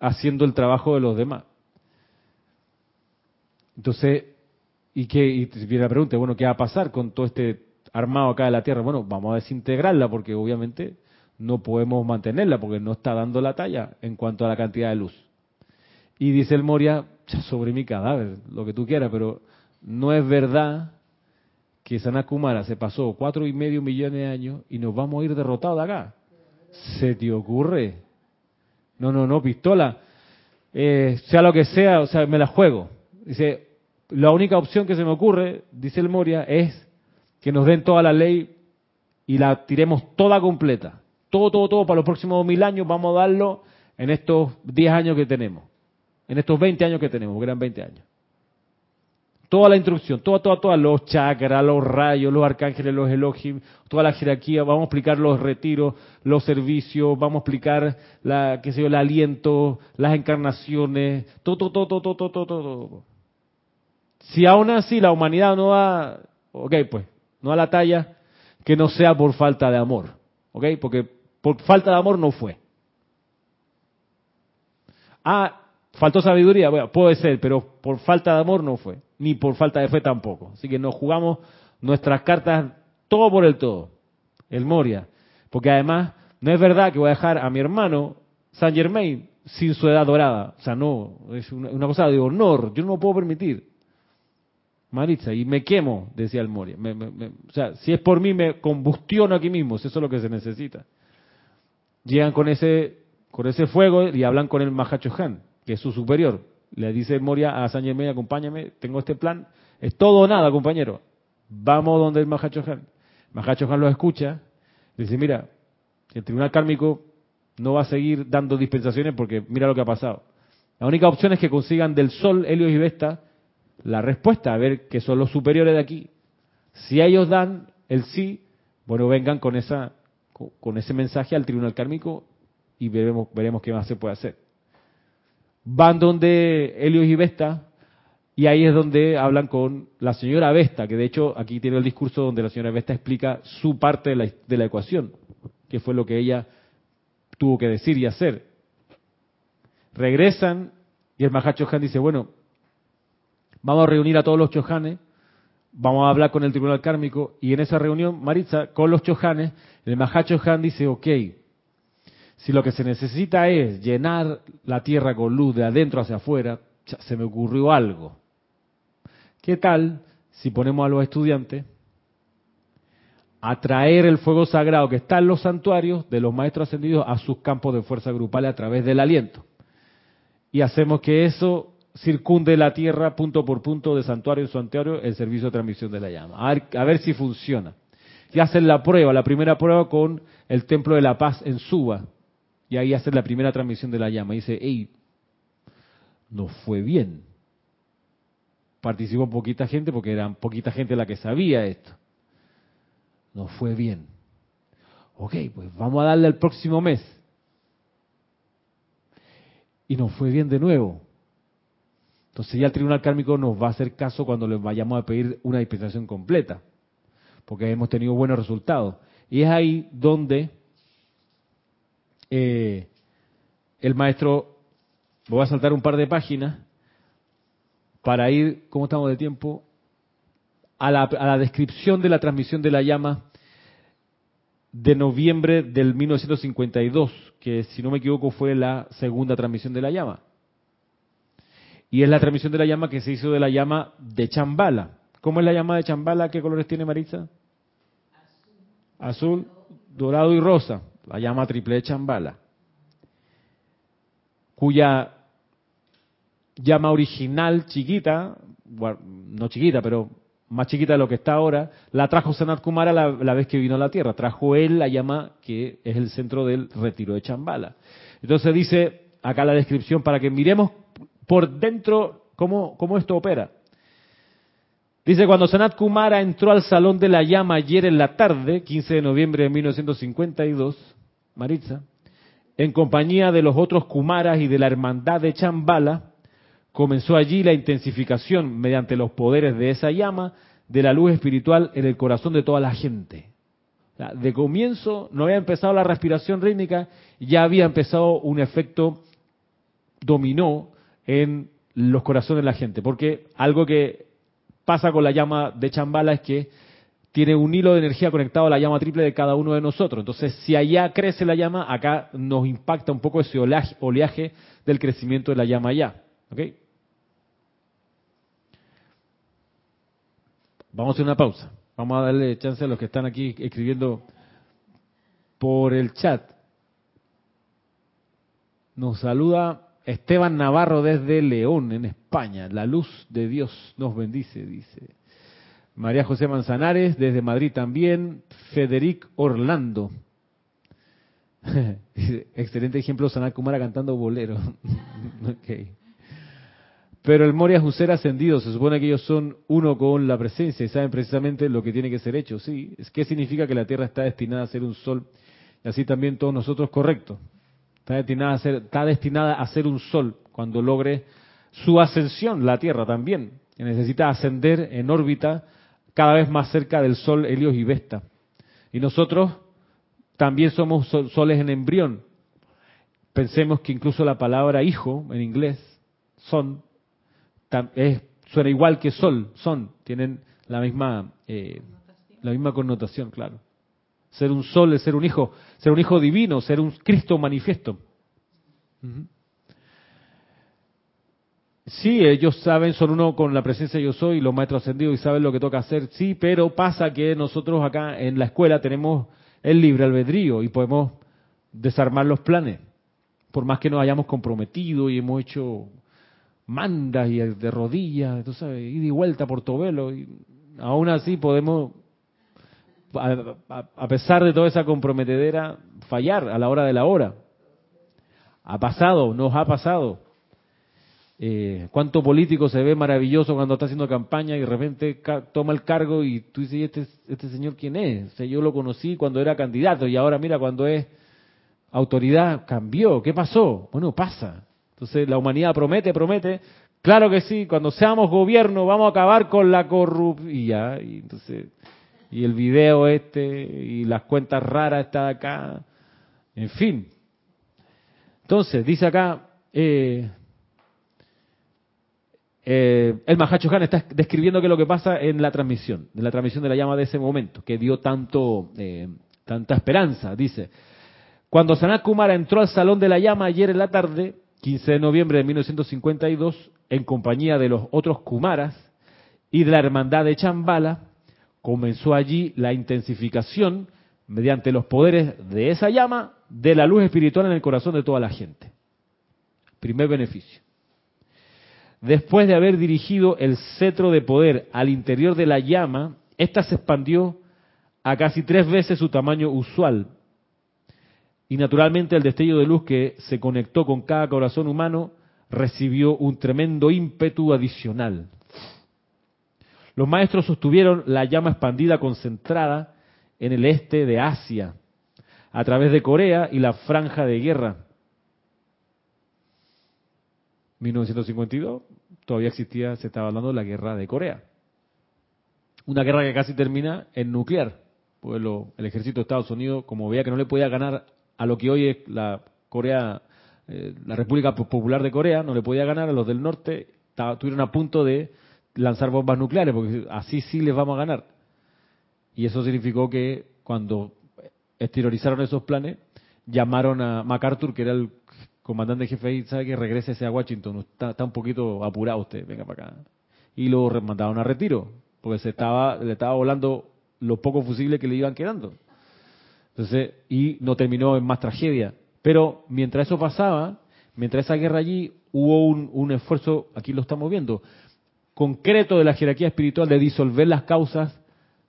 haciendo el trabajo de los demás. Entonces, ¿y qué? Y viene la pregunta, bueno, ¿qué va a pasar con todo este armado acá de la Tierra? Bueno, vamos a desintegrarla porque obviamente no podemos mantenerla porque no está dando la talla en cuanto a la cantidad de luz. Y dice el Moria, sobre mi cadáver, lo que tú quieras, pero no es verdad que Sanakumara se pasó cuatro y medio millones de años y nos vamos a ir derrotados de acá. ¿Se te ocurre? No, no, no, pistola. Eh, sea lo que sea, o sea, me la juego. Dice, la única opción que se me ocurre, dice el Moria, es que nos den toda la ley y la tiremos toda completa. Todo, todo, todo para los próximos mil años vamos a darlo en estos diez años que tenemos. En estos veinte años que tenemos, que eran 20 años. Toda la instrucción, toda, toda, toda, los chakras, los rayos, los arcángeles, los elogios, toda la jerarquía, vamos a explicar los retiros, los servicios, vamos a explicar la, qué sé yo, el aliento, las encarnaciones, todo, todo, todo, todo, todo, todo, todo. Si aún así la humanidad no da, ok, pues, no da la talla, que no sea por falta de amor, ok, porque por falta de amor no fue. Ah, faltó sabiduría, puede ser, pero por falta de amor no fue, ni por falta de fe tampoco. Así que nos jugamos nuestras cartas todo por el todo, el Moria, porque además no es verdad que voy a dejar a mi hermano Saint Germain sin su edad dorada, o sea, no, es una, cosa de honor, yo no lo puedo permitir. Maritza, y me quemo, decía el Moria. o sea, si es por mí, me combustiono aquí mismo, eso es lo que se necesita. Llegan con ese, con ese fuego y hablan con el Mahacho Han, que es su superior. Le dice Moria a San Germain, acompáñame, tengo este plan. Es todo o nada, compañero. Vamos donde el Mahacho Han. Mahacho Han lo escucha, dice, mira, el tribunal kármico no va a seguir dando dispensaciones porque mira lo que ha pasado. La única opción es que consigan del Sol, Helios y Vesta la respuesta, a ver que son los superiores de aquí. Si ellos dan el sí, bueno, vengan con esa con ese mensaje al tribunal kármico y veremos veremos qué más se puede hacer. Van donde Helios y Vesta y ahí es donde hablan con la señora Vesta, que de hecho aquí tiene el discurso donde la señora Vesta explica su parte de la, de la ecuación, que fue lo que ella tuvo que decir y hacer. Regresan y el Mahacho Han dice, bueno, vamos a reunir a todos los chojanes, vamos a hablar con el tribunal kármico, y en esa reunión, Maritza, con los chojanes, el Mahacho Han dice, ok, si lo que se necesita es llenar la tierra con luz de adentro hacia afuera, se me ocurrió algo. ¿Qué tal si ponemos a los estudiantes a traer el fuego sagrado que está en los santuarios de los maestros ascendidos a sus campos de fuerza grupales a través del aliento? Y hacemos que eso circunde la tierra punto por punto de santuario en santuario el servicio de transmisión de la llama. A ver, si funciona. Y hacen la prueba, la primera prueba con el Templo de la Paz en Suba. Y ahí hacen la primera transmisión de la llama. Y dice, hey, no fue bien. Participó poquita gente porque eran poquita gente la que sabía esto. No fue bien. Ok, pues vamos a darle al próximo mes. Y no fue bien de nuevo. Entonces ya el tribunal kármico nos va a hacer caso cuando le vayamos a pedir una dispensación completa, porque hemos tenido buenos resultados. Y es ahí donde eh, el maestro, voy a saltar un par de páginas para ir, ¿cómo estamos de tiempo? A la, a la descripción de la transmisión de la llama de noviembre del 1952, que si no me equivoco fue la segunda transmisión de la llama. Y es la transmisión de la llama que se hizo de la llama de Chambala. ¿Cómo es la llama de Chambala? ¿Qué colores tiene Maritza? Azul, dorado y rosa. La llama triple de Chambala. Cuya llama original chiquita, no chiquita, pero más chiquita de lo que está ahora, la trajo Sanat Kumara la, la, vez que vino a la Tierra. Trajo él la llama que es el centro del retiro de Chambala. Entonces dice acá la descripción para que miremos por dentro cómo, cómo esto opera. Dice, cuando Sanat Kumara entró al Salón de la Llama ayer en la tarde, 15 de noviembre de 1952, Maritza, en compañía de los otros Kumaras y de la hermandad de Chambala, comenzó allí la intensificación mediante los poderes de esa llama de la luz espiritual en el corazón de toda la gente. De comienzo no había empezado la respiración rítmica, ya había empezado un efecto dominó en los corazones de la gente, porque algo que pasa con la llama de Chambala es que tiene un hilo de energía conectado a la llama triple de cada uno de nosotros. Entonces, si allá crece la llama, acá nos impacta un poco ese oleaje, del crecimiento de la llama allá. Vamos a hacer una pausa. Vamos a darle chance a los que están aquí escribiendo por el chat. Nos saluda Esteban Navarro desde León, en España. La luz de Dios nos bendice, dice. María José Manzanares, desde Madrid también. Federic Orlando. *laughs* Excelente ejemplo, Sanat Kumara cantando bolero. *laughs* Pero el Moria Juser ascendido, se supone que ellos son uno con la presencia y saben precisamente lo que tiene que ser hecho. Sí, ¿qué significa que la Tierra está destinada a ser un sol? Y así también todos nosotros, correcto. Está destinada a ser, está destinada a ser un sol cuando logre su ascensión, la Tierra también. Que necesita ascender en órbita cada vez más cerca del Sol, Helios y Vesta. Y nosotros también somos soles en embrión. Pensemos que incluso la palabra hijo en inglés, son, suena igual que sol, son, tienen la misma, eh, la misma connotación, claro. Ser un sol es ser un hijo, ser un hijo divino, ser un Cristo manifiesto. Sí, ellos saben, son uno con la presencia yo soy, los maestros ascendidos y saben lo que toca hacer, sí, pero pasa que nosotros acá en la escuela tenemos el libre albedrío y podemos desarmar los planes, por más que nos hayamos comprometido y hemos hecho mandas y de rodillas, sabes, ida y vuelta por Tobelo, y aún así podemos a, pesar de toda esa comprometedera, fallar a la hora de la hora. Ha pasado, nos ha pasado. Eh, cuánto político se ve maravilloso cuando está haciendo campaña y de repente toma el cargo y tú dices, este, este señor quién es? yo lo conocí cuando era candidato y ahora mira, cuando es autoridad cambió. ¿Qué pasó? Bueno, pasa. Entonces la humanidad promete, promete. Claro que sí, cuando seamos gobierno vamos a acabar con la corrupción. Y ya, y entonces y el video este y las cuentas raras está acá, en fin. Entonces, dice acá, eh, eh, el Mahacho Han está describiendo qué es lo que pasa en la transmisión, en la transmisión de la llama de ese momento, que dio tanto, eh, tanta esperanza. Dice, cuando Sanat Kumara entró al Salón de la Llama ayer en la tarde, 15 de noviembre de 1952, en compañía de los otros Kumaras y de la hermandad de Chambala, comenzó allí la intensificación mediante los poderes de esa llama de la luz espiritual en el corazón de toda la gente. Primer beneficio. Después de haber dirigido el cetro de poder al interior de la llama, ésta se expandió a casi tres veces su tamaño usual. Y naturalmente el destello de luz que se conectó con cada corazón humano recibió un tremendo ímpetu adicional. Los maestros sostuvieron la llama expandida concentrada en el este de Asia, a través de Corea y la franja de guerra. 1952, todavía existía, se estaba hablando de la guerra de Corea. Una guerra que casi termina en nuclear, pues el ejército de Estados Unidos, como veía que no le podía ganar a lo que hoy es la Corea, eh, la República Popular de Corea, no le podía ganar a los del norte, estuvieron a punto de lanzar bombas nucleares, porque así sí les vamos a ganar. Y eso significó que cuando exteriorizaron esos planes, llamaron a MacArthur, que era el comandante jefe, y sabe que regrese a Washington, está, un poquito apurado usted, venga para acá. Y lo mandaron a retiro, porque se estaba, le estaba volando los pocos fusibles que le iban quedando. Entonces, y no terminó en más tragedia. Pero mientras eso pasaba, mientras esa guerra allí, hubo un, un esfuerzo, aquí lo estamos viendo, concreto de la jerarquía espiritual de disolver las causas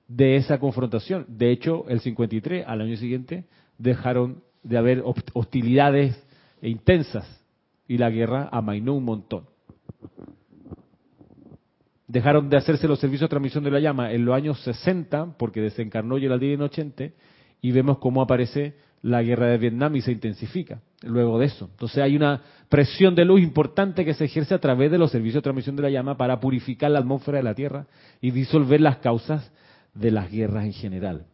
de esa confrontación. De hecho, el 53, al año siguiente, dejaron de haber hostilidades intensas y la guerra amainó un montón. dejaron de hacerse los servicios de transmisión de la llama en los años 60, porque desencarnó Geraldine en 80, y vemos cómo aparece la guerra de Vietnam y se intensifica luego de eso. Entonces hay una presión de luz importante que se ejerce a través de los servicios de transmisión de la llama para purificar la atmósfera de la Tierra y disolver las causas de las guerras en general.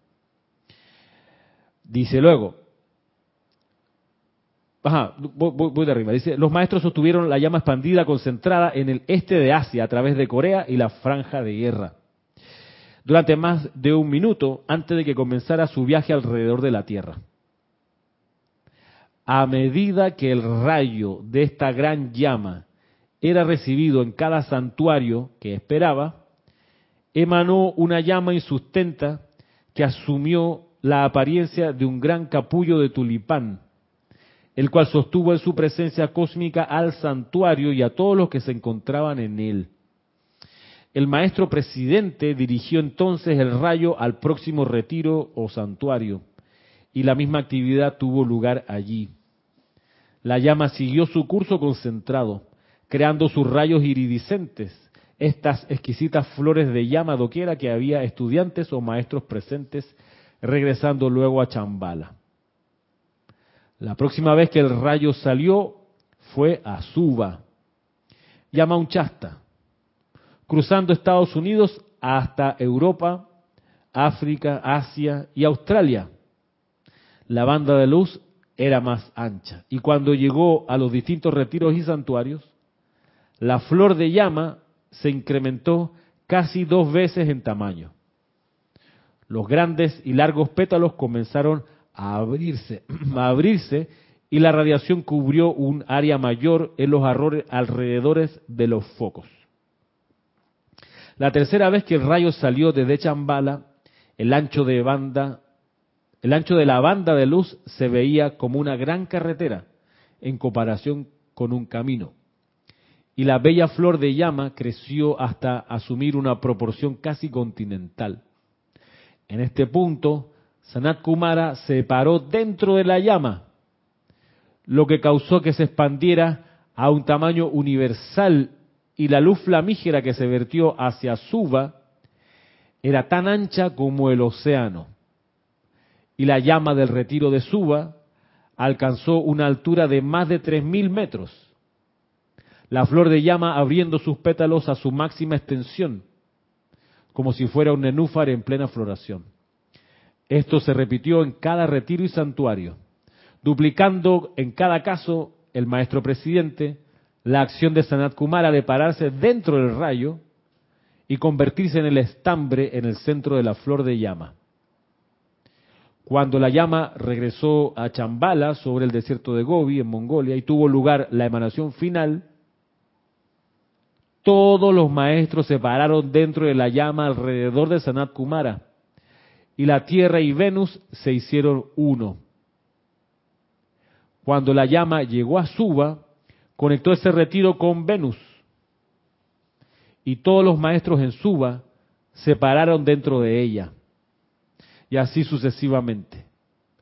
Dice luego, Ajá, voy, de arriba. Dice, los maestros sostuvieron la llama expandida concentrada en el este de Asia a través de Corea y la franja de guerra. Durante más de un minuto antes de que comenzara su viaje alrededor de la Tierra. A medida que el rayo de esta gran llama era recibido en cada santuario que esperaba, emanó una llama insustenta que asumió la apariencia de un gran capullo de tulipán el cual sostuvo en su presencia cósmica al santuario y a todos los que se encontraban en él. El maestro presidente dirigió entonces el rayo al próximo retiro o santuario, y la misma actividad tuvo lugar allí. La llama siguió su curso concentrado, creando sus rayos iridiscentes, estas exquisitas flores de llama doquiera que había estudiantes o maestros presentes, regresando luego a Chambala. La próxima vez que el rayo salió fue a Suba y a Chasta, cruzando Estados Unidos hasta Europa, África, Asia y Australia. La banda de luz era más ancha y cuando llegó a los distintos retiros y santuarios, la flor de llama se incrementó casi dos veces en tamaño. Los grandes y largos pétalos comenzaron a abrirse, *clears throat* a abrirse y la radiación cubrió un área mayor en los alrededores de los focos. La tercera vez que el rayo salió desde Chambala, el ancho de banda, el ancho de la banda de luz se veía como una gran carretera en comparación con un camino. Y la bella flor de llama creció hasta asumir una proporción casi continental. En este punto, Sanat Kumara se paró dentro de la llama, lo que causó que se expandiera a un tamaño universal y la luz flamígera que se vertió hacia Suba era tan ancha como el océano. Y la llama del retiro de Suba alcanzó una altura de más de 3.000 metros. La flor de llama abriendo sus pétalos a su máxima extensión, como si fuera un nenúfar en plena floración. Esto se repitió en cada retiro y santuario, duplicando en cada caso el maestro presidente la acción de Sanat Kumara de pararse dentro del rayo y convertirse en el estambre en el centro de la flor de llama. Cuando la llama regresó a Chambala sobre el desierto de Gobi en Mongolia y tuvo lugar la emanación final, todos los maestros se pararon dentro de la llama alrededor de Sanat Kumara y la Tierra y Venus se hicieron uno. Cuando la llama llegó a Suba, conectó ese retiro con Venus. Y todos los maestros en Suba se pararon dentro de ella. Y así sucesivamente,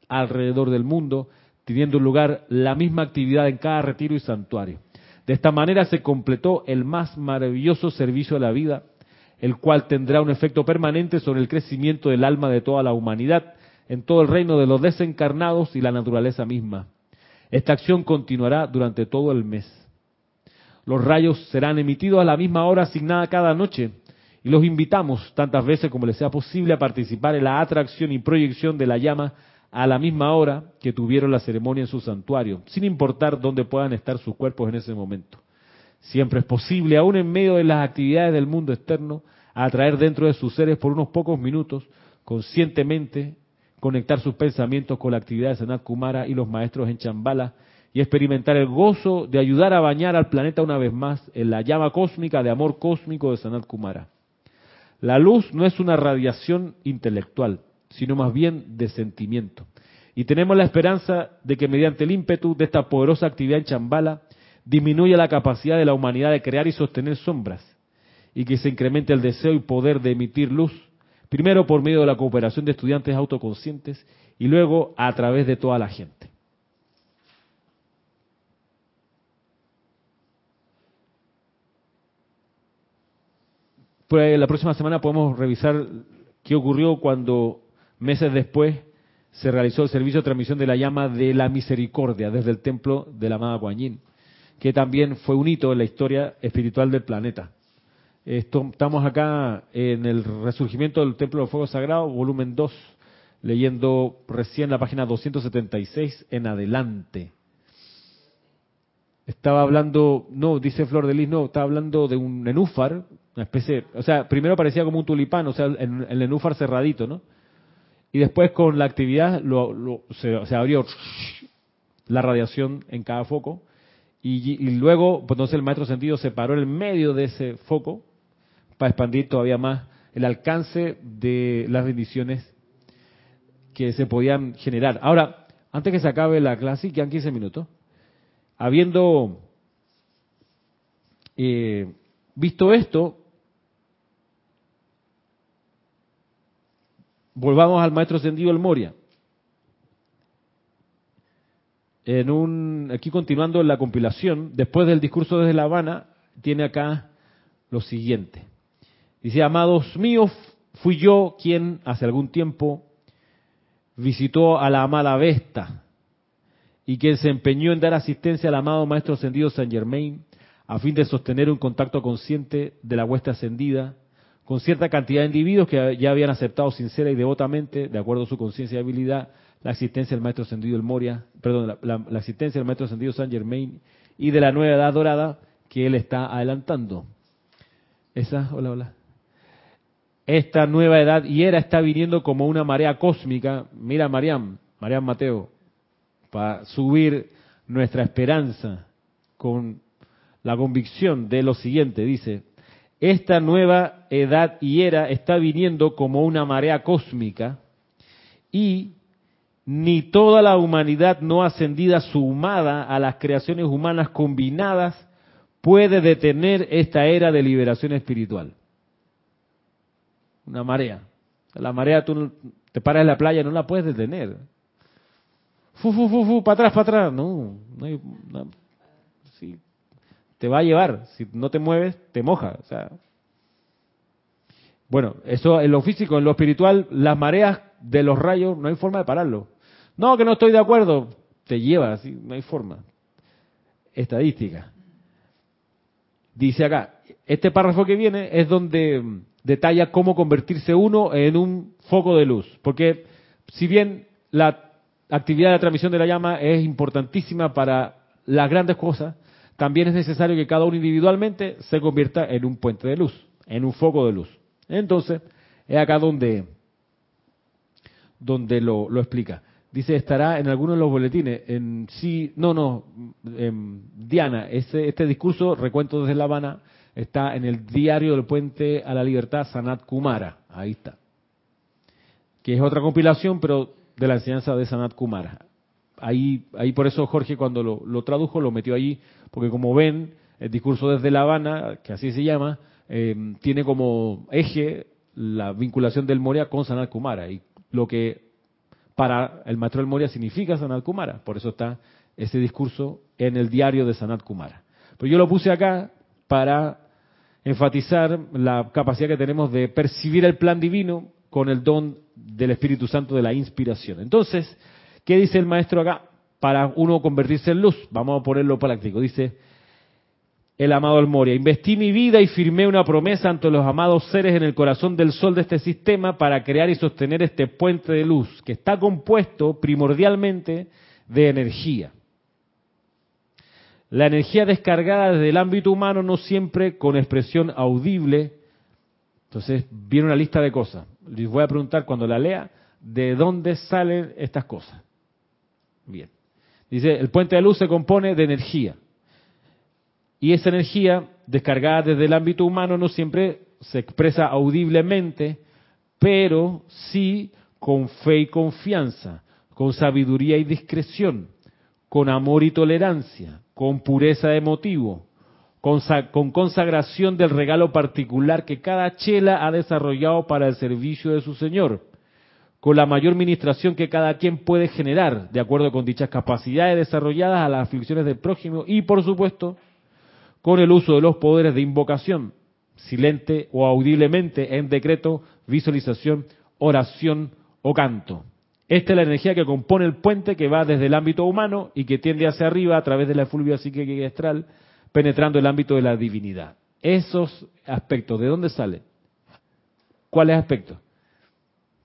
alrededor del mundo, teniendo lugar la misma actividad en cada retiro y santuario. De esta manera se completó el más maravilloso servicio de la vida el cual tendrá un efecto permanente sobre el crecimiento del alma de toda la humanidad, en todo el reino de los desencarnados y la naturaleza misma. Esta acción continuará durante todo el mes. Los rayos serán emitidos a la misma hora asignada cada noche y los invitamos tantas veces como les sea posible a participar en la atracción y proyección de la llama a la misma hora que tuvieron la ceremonia en su santuario, sin importar dónde puedan estar sus cuerpos en ese momento. Siempre es posible, aún en medio de las actividades del mundo externo, atraer dentro de sus seres por unos pocos minutos, conscientemente, conectar sus pensamientos con la actividad de Sanat Kumara y los maestros en Chambala y experimentar el gozo de ayudar a bañar al planeta una vez más en la llama cósmica de amor cósmico de Sanat Kumara. La luz no es una radiación intelectual, sino más bien de sentimiento. Y tenemos la esperanza de que mediante el ímpetu de esta poderosa actividad en Chambala, disminuye la capacidad de la humanidad de crear y sostener sombras y que se incremente el deseo y poder de emitir luz, primero por medio de la cooperación de estudiantes autoconscientes y luego a través de toda la gente. Pues, la próxima semana podemos revisar qué ocurrió cuando meses después se realizó el servicio de transmisión de la llama de la misericordia desde el templo de la amada Guanyin, que también fue un hito en la historia espiritual del planeta. estamos acá en el resurgimiento del Templo del Fuego Sagrado, volumen 2, leyendo recién la página 276 en adelante. Estaba hablando, no, dice Flor de Lis, no, estaba hablando de un nenúfar, una especie, o sea, primero parecía como un tulipán, o sea, el, el nenúfar cerradito, ¿no? Y después con la actividad se, abrió la radiación en cada foco. Y, luego, pues entonces el maestro sentido se paró en el medio de ese foco para expandir todavía más el alcance de las bendiciones que se podían generar. Ahora, antes que se acabe la clase, quedan 15 minutos, habiendo eh, visto esto, Volvamos al maestro ascendido el Moria. En un, aquí continuando la compilación, después del discurso desde La Habana, tiene acá lo siguiente. Dice, amados míos, fui yo quien hace algún tiempo visitó a la amada Vesta y quien se empeñó en dar asistencia al amado Maestro Ascendido San Germain a fin de sostener un contacto consciente de la huesta ascendida con cierta cantidad de individuos que ya habían aceptado sincera y devotamente, de acuerdo a su conciencia y habilidad, la existencia del maestro ascendido el Moria, perdón, la, existencia del maestro ascendido San Germain y de la nueva edad dorada que él está adelantando. Esa, hola, hola. Esta nueva edad y era está viniendo como una marea cósmica. Mira, Mariam, Mariam Mateo, para subir nuestra esperanza con la convicción de lo siguiente, dice, esta nueva edad y era está viniendo como una marea cósmica y ni toda la humanidad no ascendida sumada a las creaciones humanas combinadas puede detener esta era de liberación espiritual. Una marea. La marea tú te paras en la playa, no la puedes detener. Fu, fu, fu, fu, para atrás, para atrás. No, no hay, sí, te va a llevar. Si no te mueves, te moja. O sea, bueno, eso en lo físico, en lo espiritual, las mareas de los rayos, no hay forma de pararlo. No, que no estoy de acuerdo, te lleva, así, no hay forma. Estadística. Dice acá, este párrafo que viene es donde detalla cómo convertirse uno en un foco de luz. Porque si bien la actividad de transmisión de la llama es importantísima para las grandes cosas, también es necesario que cada uno individualmente se convierta en un puente de luz, en un foco de luz. Entonces, es acá donde, donde lo, explica. Dice, estará en alguno de los boletines. En sí, no, no, Diana, este, este discurso, recuento desde La Habana, está en el diario del Puente a la Libertad, Sanat Kumara. Ahí está. Que es otra compilación, pero de la enseñanza de Sanat Kumara ahí, ahí por eso Jorge cuando lo, tradujo lo metió allí, porque como ven, el discurso desde La Habana, que así se llama, eh, tiene como eje la vinculación del Moria con Sanat Kumara, y lo que para el maestro del Moria significa Sanat Kumara, por eso está ese discurso en el diario de Sanat Kumara. Pero yo lo puse acá para enfatizar la capacidad que tenemos de percibir el plan divino con el don del Espíritu Santo de la inspiración. Entonces, ¿Qué dice el maestro acá? Para uno convertirse en luz. Vamos a ponerlo práctico. Dice el amado El Moria, investí mi vida y firmé una promesa ante los amados seres en el corazón del sol de este sistema para crear y sostener este puente de luz que está compuesto primordialmente de energía. La energía descargada desde el ámbito humano no siempre con expresión audible. Entonces viene una lista de cosas. Les voy a preguntar cuando la lea de dónde salen estas cosas. Bien. Dice, el puente de luz se compone de energía. Y esa energía, descargada desde el ámbito humano, no siempre se expresa audiblemente, pero sí con fe y confianza, con sabiduría y discreción, con amor y tolerancia, con pureza de motivo, con, con consagración del regalo particular que cada chela ha desarrollado para el servicio de su Señor con la mayor ministración que cada quien puede generar, de acuerdo con dichas capacidades desarrolladas a las aflicciones del prójimo y, por supuesto, con el uso de los poderes de invocación, silente o audiblemente en decreto, visualización, oración o canto. Esta es la energía que compone el puente que va desde el ámbito humano y que tiende hacia arriba a través de la efluvia psíquica y penetrando el ámbito de la divinidad. Esos aspectos, ¿de dónde salen? ¿Cuáles aspectos?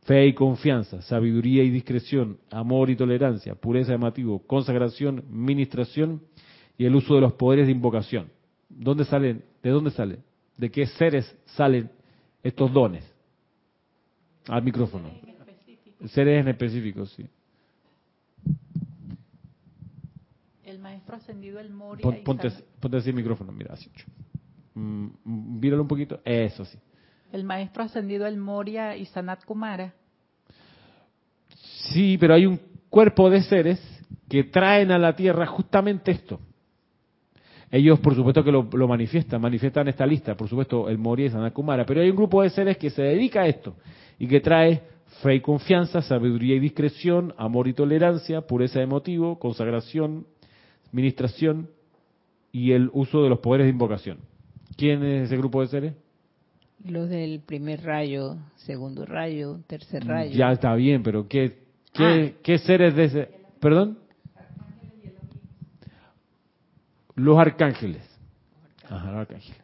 Fe y confianza, sabiduría y discreción, amor y tolerancia, pureza de motivo, consagración, ministración y el uso de los poderes de invocación. ¿Dónde salen? ¿De dónde salen? ¿De qué seres salen estos dones? Al micrófono. Seres en específico, sí. El maestro ascendido el Moria. Pon, ponte, ponte, así el micrófono, mira, así. Mm, míralo un poquito, eso sí. El maestro ascendido el Moria y Sanat Kumara. Sí, pero hay un cuerpo de seres que traen a la Tierra justamente esto. Ellos, por supuesto, que lo, lo manifiestan, manifiestan esta lista, por supuesto, el Moria y Sanat Kumara, pero hay un grupo de seres que se dedica a esto y que trae fe y confianza, sabiduría y discreción, amor y tolerancia, pureza de motivo, consagración, ministración y el uso de los poderes de invocación. ¿Quién es ese grupo de seres? Los del primer rayo, segundo rayo, tercer rayo. Ya está bien, pero ¿qué, qué, ah. ¿qué seres de ese? ¿Perdón? Los arcángeles. Ajá, los arcángeles.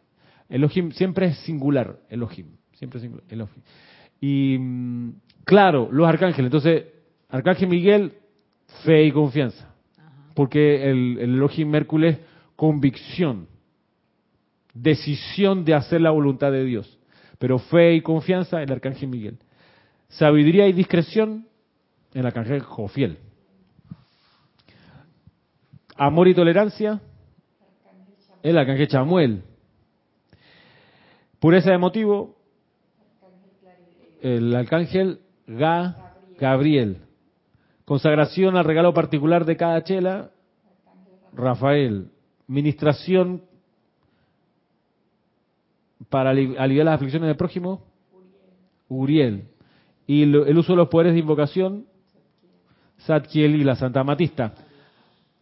Elohim siempre es singular, Elohim. Siempre es singular, Elohim. Y mm, claro, los arcángeles. Entonces, Arcángel Miguel, fe y confianza. Porque el, el Elohim convicción, decisión de hacer la voluntad de Dios. Pero fe y confianza, el Arcángel Miguel. Sabiduría y discreción, el Arcángel Jofiel. Amor y tolerancia, el Arcángel Chamuel. Pureza de motivo, el arcángel Ga Gabriel. Consagración al regalo particular de cada chela, Rafael. Ministración para aliviar las aflicciones del prójimo, Uriel. Y el uso de los poderes de invocación, Satkiel y la Santa Matista.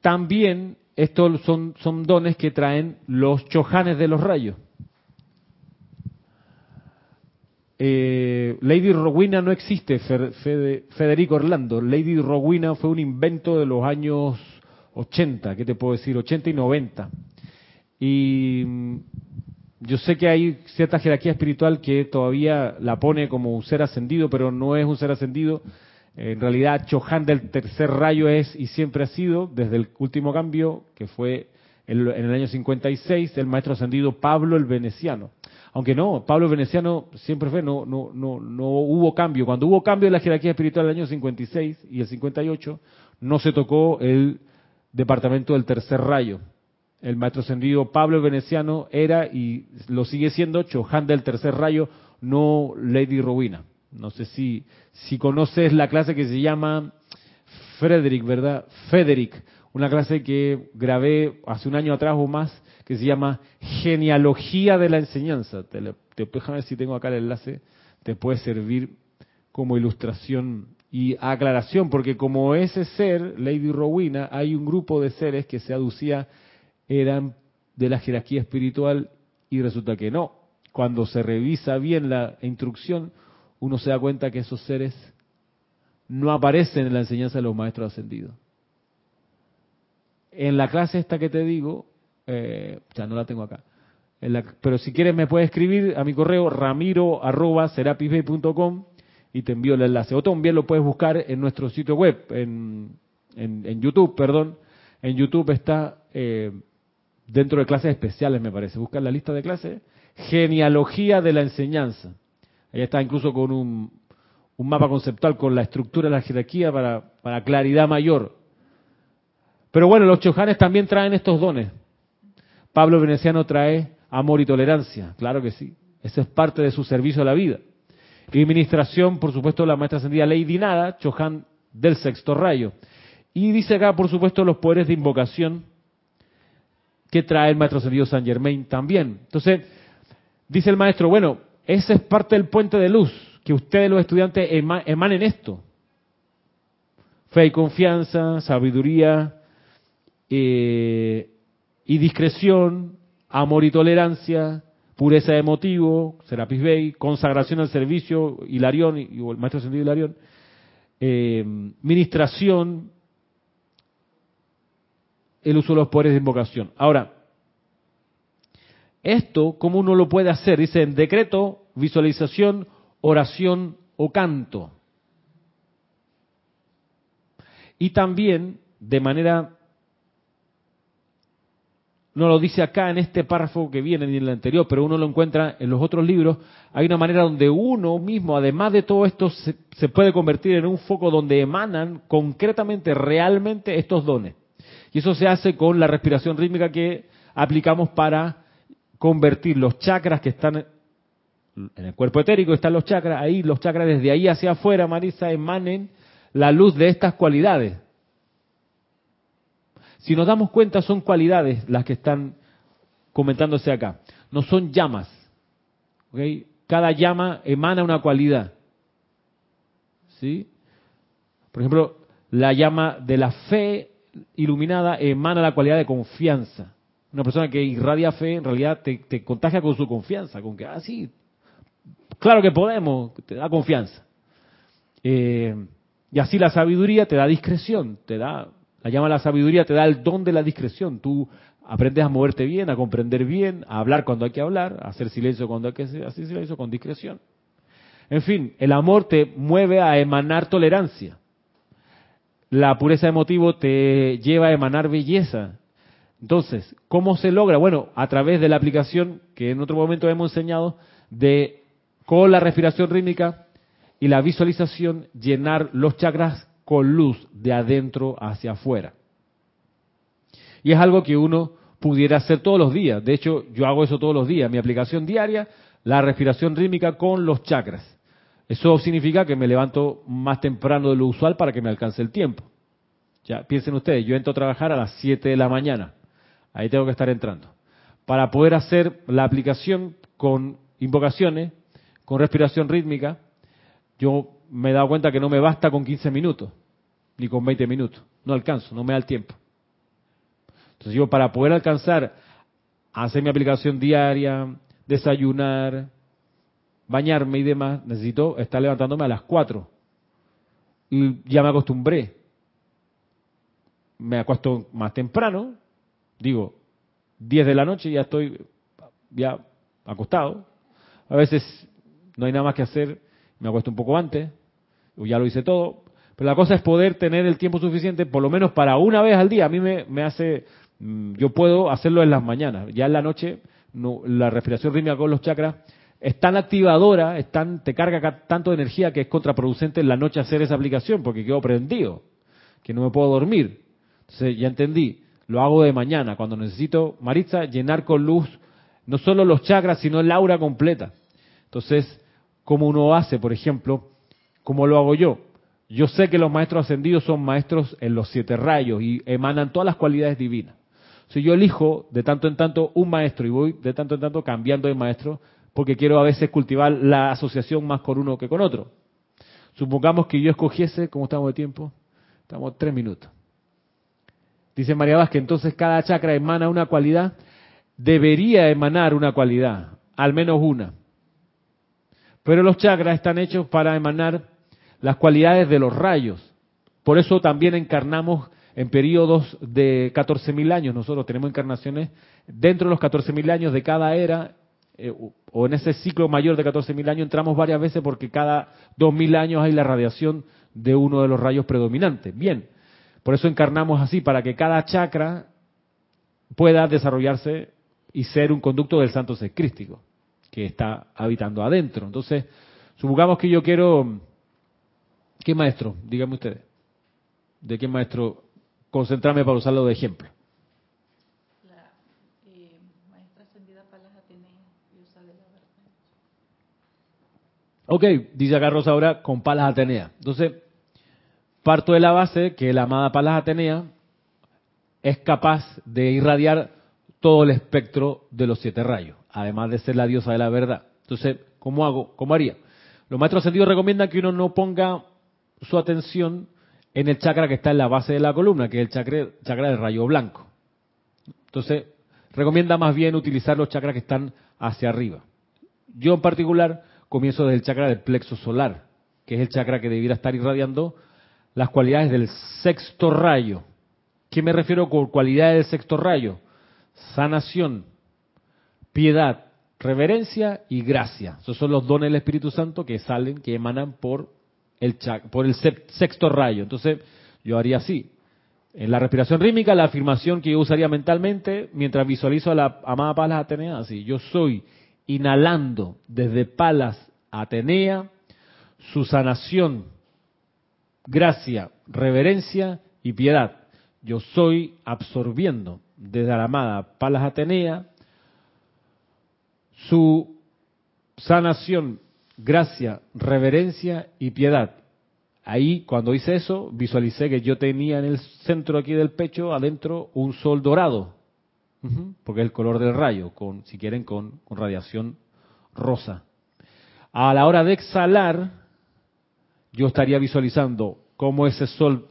También estos son, son dones que traen los chojanes de los rayos. Eh, Lady Rowena no existe, Federico Orlando. Lady Rowena fue un invento de los años 80, ¿qué te puedo decir? 80 y 90. Y mm, yo sé que hay cierta jerarquía espiritual que todavía la pone como un ser ascendido, pero no es un ser ascendido. En realidad, Chohan del tercer rayo es y siempre ha sido, desde el último cambio, que fue en el año 56, el maestro ascendido Pablo el Veneciano. Aunque no, Pablo Veneciano siempre fue, no, no, no, no hubo cambio. Cuando hubo cambio en la jerarquía espiritual del año 56 y el 58, no se tocó el departamento del tercer rayo. El maestro ascendido Pablo Veneciano era y lo sigue siendo Chohan del tercer rayo, no Lady Rowena. No sé si, si conoces la clase que se llama Frederick, ¿verdad? Frederick, una clase que grabé hace un año atrás o más que se llama Genealogía de la Enseñanza. Te, te, déjame ver si tengo acá el enlace, te puede servir como ilustración y aclaración, porque como ese ser, Lady Rowena, hay un grupo de seres que se aducía eran de la jerarquía espiritual y resulta que no. Cuando se revisa bien la instrucción, uno se da cuenta que esos seres no aparecen en la enseñanza de los maestros ascendidos. En la clase esta que te digo, eh, ya no la tengo acá. pero si quieres me puedes escribir a mi correo ramiro y te envío el enlace. O también lo puedes buscar en nuestro sitio web, en, en, YouTube, perdón. En YouTube está eh, dentro de clases especiales, me parece. Busca la lista de clases. Genealogía de la enseñanza. Ahí está incluso con un, un mapa conceptual con la estructura de la jerarquía para, para claridad mayor. Pero bueno, los chojanes también traen estos dones. Pablo Veneciano trae amor y tolerancia, claro que sí. Eso es parte de su servicio a la vida. Y administración, por supuesto, la maestra ascendida Lady Nada, Chohan del sexto rayo. Y dice acá, por supuesto, los poderes de invocación que trae el maestro ascendido San Germain también. Entonces, dice el maestro, bueno, ese es parte del puente de luz, que ustedes los estudiantes emanen esto. Fe y confianza, sabiduría, eh, y discreción, amor y tolerancia, pureza de motivo, Serapis Bey, consagración al servicio, Hilarión, y, el maestro sentido Hilarión, eh, ministración, el uso de los poderes de invocación. Ahora, esto, ¿cómo uno lo puede hacer? Dice en decreto, visualización, oración o canto. Y también, de manera, no lo dice acá en este párrafo que viene ni en el anterior, pero uno lo encuentra en los otros libros, hay una manera donde uno mismo, además de todo esto, se, se puede convertir en un foco donde emanan concretamente, realmente estos dones. Y eso se hace con la respiración rítmica que aplicamos para convertir los chakras que están en el cuerpo etérico, están los chakras, ahí los chakras desde ahí hacia afuera, Marisa, emanen la luz de estas cualidades. Si nos damos cuenta, son cualidades las que están comentándose acá. No son llamas. ¿okay? Cada llama emana una cualidad. ¿Sí? Por ejemplo, la llama de la fe iluminada emana la cualidad de confianza. Una persona que irradia fe en realidad te, contagia con su confianza, con que, ah, sí, claro que podemos, te da confianza. Eh, y así la sabiduría te da discreción, te da, la llama la sabiduría, te da el don de la discreción. Tú aprendes a moverte bien, a comprender bien, a hablar cuando hay que hablar, a hacer silencio cuando hay que hacer silencio con discreción. En fin, el amor te mueve a emanar tolerancia. La pureza de motivo te lleva a emanar belleza. Entonces, ¿cómo se logra? Bueno, a través de la aplicación que en otro momento hemos enseñado de con la respiración rítmica y la visualización llenar los chakras con luz de adentro hacia afuera. Y es algo que uno pudiera hacer todos los días. De hecho, yo hago eso todos los días. Mi aplicación diaria, la respiración rítmica con los chakras. Eso significa que me levanto más temprano de lo usual para que me alcance el tiempo. Ya piensen ustedes, yo entro a trabajar a las 7 de la mañana. Ahí tengo que estar entrando. Para poder hacer la aplicación con invocaciones, con respiración rítmica, yo me he dado cuenta que no me basta con 15 minutos, ni con 20 minutos. No alcanzo, no me da el tiempo. Entonces yo para poder alcanzar hacer mi aplicación diaria, desayunar, bañarme y demás, necesito estar levantándome a las 4. Y ya me acostumbré. Me acuesto más temprano, digo, 10 de la noche ya estoy ya acostado. A veces no hay nada más que hacer, me acuesto un poco antes, o ya lo hice todo. Pero la cosa es poder tener el tiempo suficiente, por lo menos para una vez al día. A mí me, hace, mm, yo puedo hacerlo en las mañanas. Ya en la noche, no, la respiración rítmica con los chakras es tan activadora, es tan, te carga tanto de energía que es contraproducente en la noche hacer esa aplicación porque quedo prendido, que no me puedo dormir. Entonces ya entendí, lo hago de mañana, cuando necesito, Maritza, llenar con luz no solo los chakras, sino el aura completa. Entonces, ¿cómo uno hace, por ejemplo, cómo lo hago yo? Yo sé que los maestros ascendidos son maestros en los siete rayos y emanan todas las cualidades divinas. Si yo elijo de tanto en tanto un maestro y voy de tanto en tanto cambiando de maestro, porque quiero a veces cultivar la asociación más con uno que con otro. Supongamos que yo escogiese, ¿cómo estamos de tiempo? Estamos tres minutos. Dice María Vázquez, entonces cada chakra emana una cualidad, debería emanar una cualidad, al menos una. Pero los chakras están hechos para emanar las cualidades de los rayos. Por eso también encarnamos en periodos de 14.000 años. Nosotros tenemos encarnaciones dentro de los 14.000 años de cada era, eh, o en ese ciclo mayor de 14.000 años entramos varias veces porque cada 2.000 años hay la radiación de uno de los rayos predominantes. Bien, por eso encarnamos así, para que cada chakra pueda desarrollarse y ser un conducto del santo ser crístico que está habitando adentro. Entonces, supongamos que yo quiero... ¿Qué maestro? Díganme ustedes. ¿De qué maestro concentrarme para usarlo de ejemplo? La eh, maestra ascendida Palas Atenea, diosa de la verdad. Ok, dice acá Rosa ahora con Palas Atenea. Entonces, parto de la base que la amada Palas Atenea es capaz de irradiar todo el espectro de los siete rayos, además de ser la diosa de la verdad. Entonces, ¿cómo hago? ¿Cómo haría? Los maestros ascendidos recomiendan que uno no ponga su atención en el chakra que está en la base de la columna, que es el chakra, chakra del rayo blanco. Entonces, recomienda más bien utilizar los chakras que están hacia arriba. Yo en particular comienzo desde el chakra del plexo solar, que es el chakra que debiera estar irradiando las cualidades del sexto rayo. ¿Qué me refiero con cualidades del sexto rayo? Sanación, piedad, reverencia y gracia. Esos son los dones del Espíritu Santo que salen, que emanan por por el sexto rayo. Entonces, yo haría así. En la respiración rítmica, la afirmación que yo usaría mentalmente, mientras visualizo a la amada Palas Atenea, así, yo soy inhalando desde Palas Atenea su sanación, gracia, reverencia y piedad. Yo soy absorbiendo desde la amada Palas Atenea su sanación, gracia, reverencia y piedad. Ahí, cuando hice eso, visualicé que yo tenía en el centro aquí del pecho, adentro, un sol dorado, porque es el color del rayo, con, si quieren, con, con radiación rosa. A la hora de exhalar, yo estaría visualizando cómo ese sol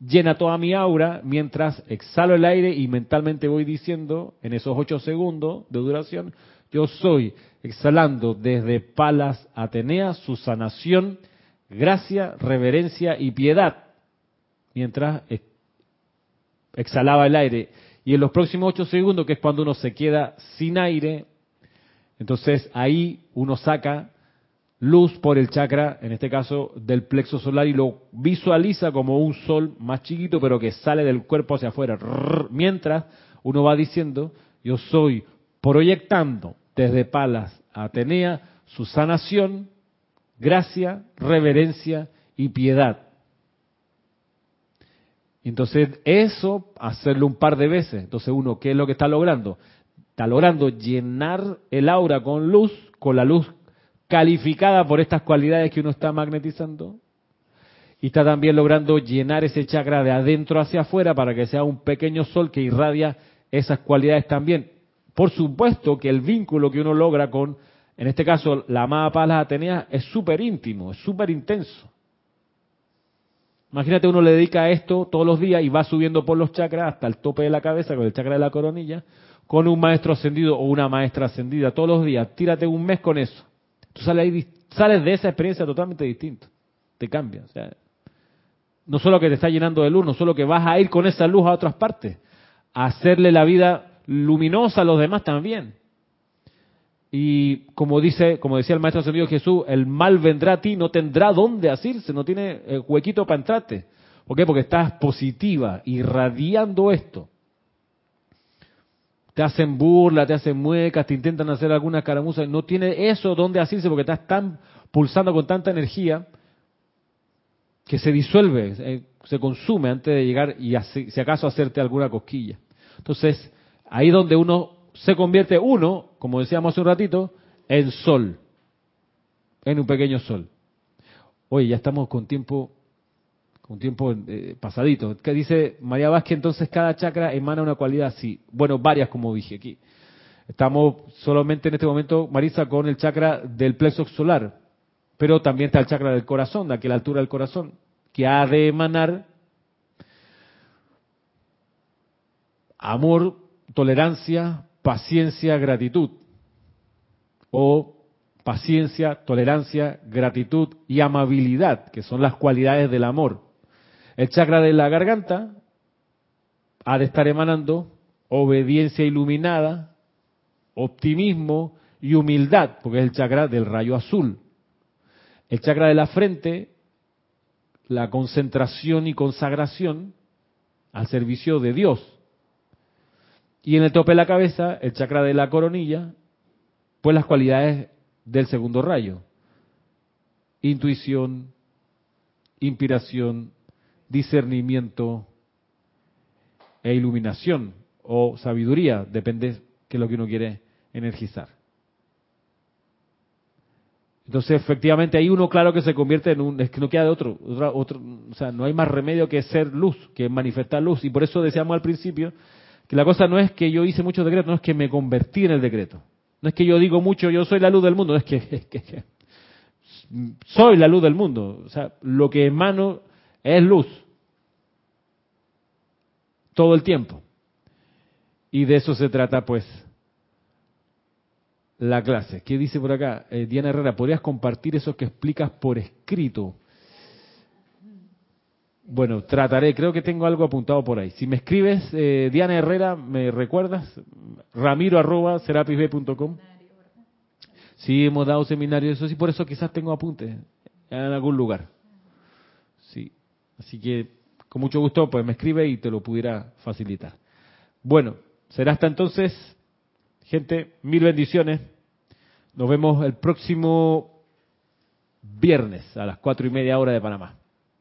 llena toda mi aura mientras exhalo el aire y mentalmente voy diciendo en esos ocho segundos de duración, yo soy exhalando desde Palas Atenea su sanación, gracia, reverencia y piedad, mientras exhalaba el aire. Y en los próximos ocho segundos, que es cuando uno se queda sin aire, entonces ahí uno saca luz por el chakra, en este caso del plexo solar, y lo visualiza como un sol más chiquito, pero que sale del cuerpo hacia afuera. Mientras uno va diciendo, yo soy proyectando desde Palas a Atenea su sanación, gracia, reverencia y piedad. Entonces, eso, hacerlo un par de veces. Entonces, uno, ¿qué es lo que está logrando? Está logrando llenar el aura con luz, con la luz calificada por estas cualidades que uno está magnetizando. Y está también logrando llenar ese chakra de adentro hacia afuera para que sea un pequeño sol que irradia esas cualidades también. Por supuesto que el vínculo que uno logra con, en este caso, la amada Palas Atenea es súper íntimo, es súper intenso. Imagínate, uno le dedica a esto todos los días y va subiendo por los chakras hasta el tope de la cabeza con el chakra de la coronilla, con un maestro ascendido o una maestra ascendida todos los días. Tírate un mes con eso. Tú sales, sales de esa experiencia totalmente distinto. Te cambia. O sea, no solo que te está llenando de luz, no solo que vas a ir con esa luz a otras partes, a hacerle la vida luminosa a los demás también. Y como dice, como decía el maestro ascendido Jesús, el mal vendrá a ti, no tendrá dónde asirse, no tiene eh, huequito para entrarte. ¿Por qué? Porque estás positiva, irradiando esto. Te hacen burla, te hacen muecas, te intentan hacer alguna caramuza, no tiene eso donde asirse porque estás tan pulsando con tanta energía que se disuelve, eh, se consume antes de llegar y si acaso hacerte alguna cosquilla. Entonces, Ahí donde uno se convierte uno, como decíamos hace un ratito, en sol, en un pequeño sol. Oye, ya estamos con tiempo, con tiempo eh, pasadito. ¿Qué dice María Vázquez? Entonces cada chakra emana una cualidad sí. Bueno, varias como dije aquí. Estamos solamente en este momento, Marisa, con el chakra del plexo solar, pero también está el chakra del corazón, de aquella altura del corazón, que ha de emanar amor tolerancia, paciencia, gratitud. O paciencia, tolerancia, gratitud y amabilidad, que son las cualidades del amor. El chakra de la garganta ha de estar emanando obediencia iluminada, optimismo y humildad, porque es el chakra del rayo azul. El chakra de la frente, la concentración y consagración al servicio de Dios. Y en el tope de la cabeza, el chakra de la coronilla, pues las cualidades del segundo rayo. Intuición, inspiración, discernimiento e iluminación o sabiduría, depende de lo que uno quiere energizar. Entonces, efectivamente, ahí uno claro que se convierte en un, es que no queda de otro, otro, o sea, no hay más remedio que ser luz, que manifestar luz. Y por eso decíamos al principio que la cosa no es que yo hice muchos decretos, no es que me convertí en el decreto. No es que yo digo mucho, yo soy la luz del mundo, no *laughs* es que, soy la luz del mundo. O sea, lo que emano es luz. Todo el tiempo. Y de eso se trata, pues, la clase. ¿Qué dice por acá? Eh, Diana Herrera, ¿podrías compartir eso que explicas por escrito? Bueno, trataré, creo que tengo algo apuntado por ahí. Si me escribes, eh, Diana Herrera, ¿me recuerdas? Ramiro arroba serapisb.com. Sí, hemos dado seminarios, eso sí, por eso quizás tengo apuntes en algún lugar. Sí, así que con mucho gusto, pues me escribe y te lo pudiera facilitar. Bueno, será hasta entonces, gente, mil bendiciones. Nos vemos el próximo viernes a las cuatro y media hora de Panamá.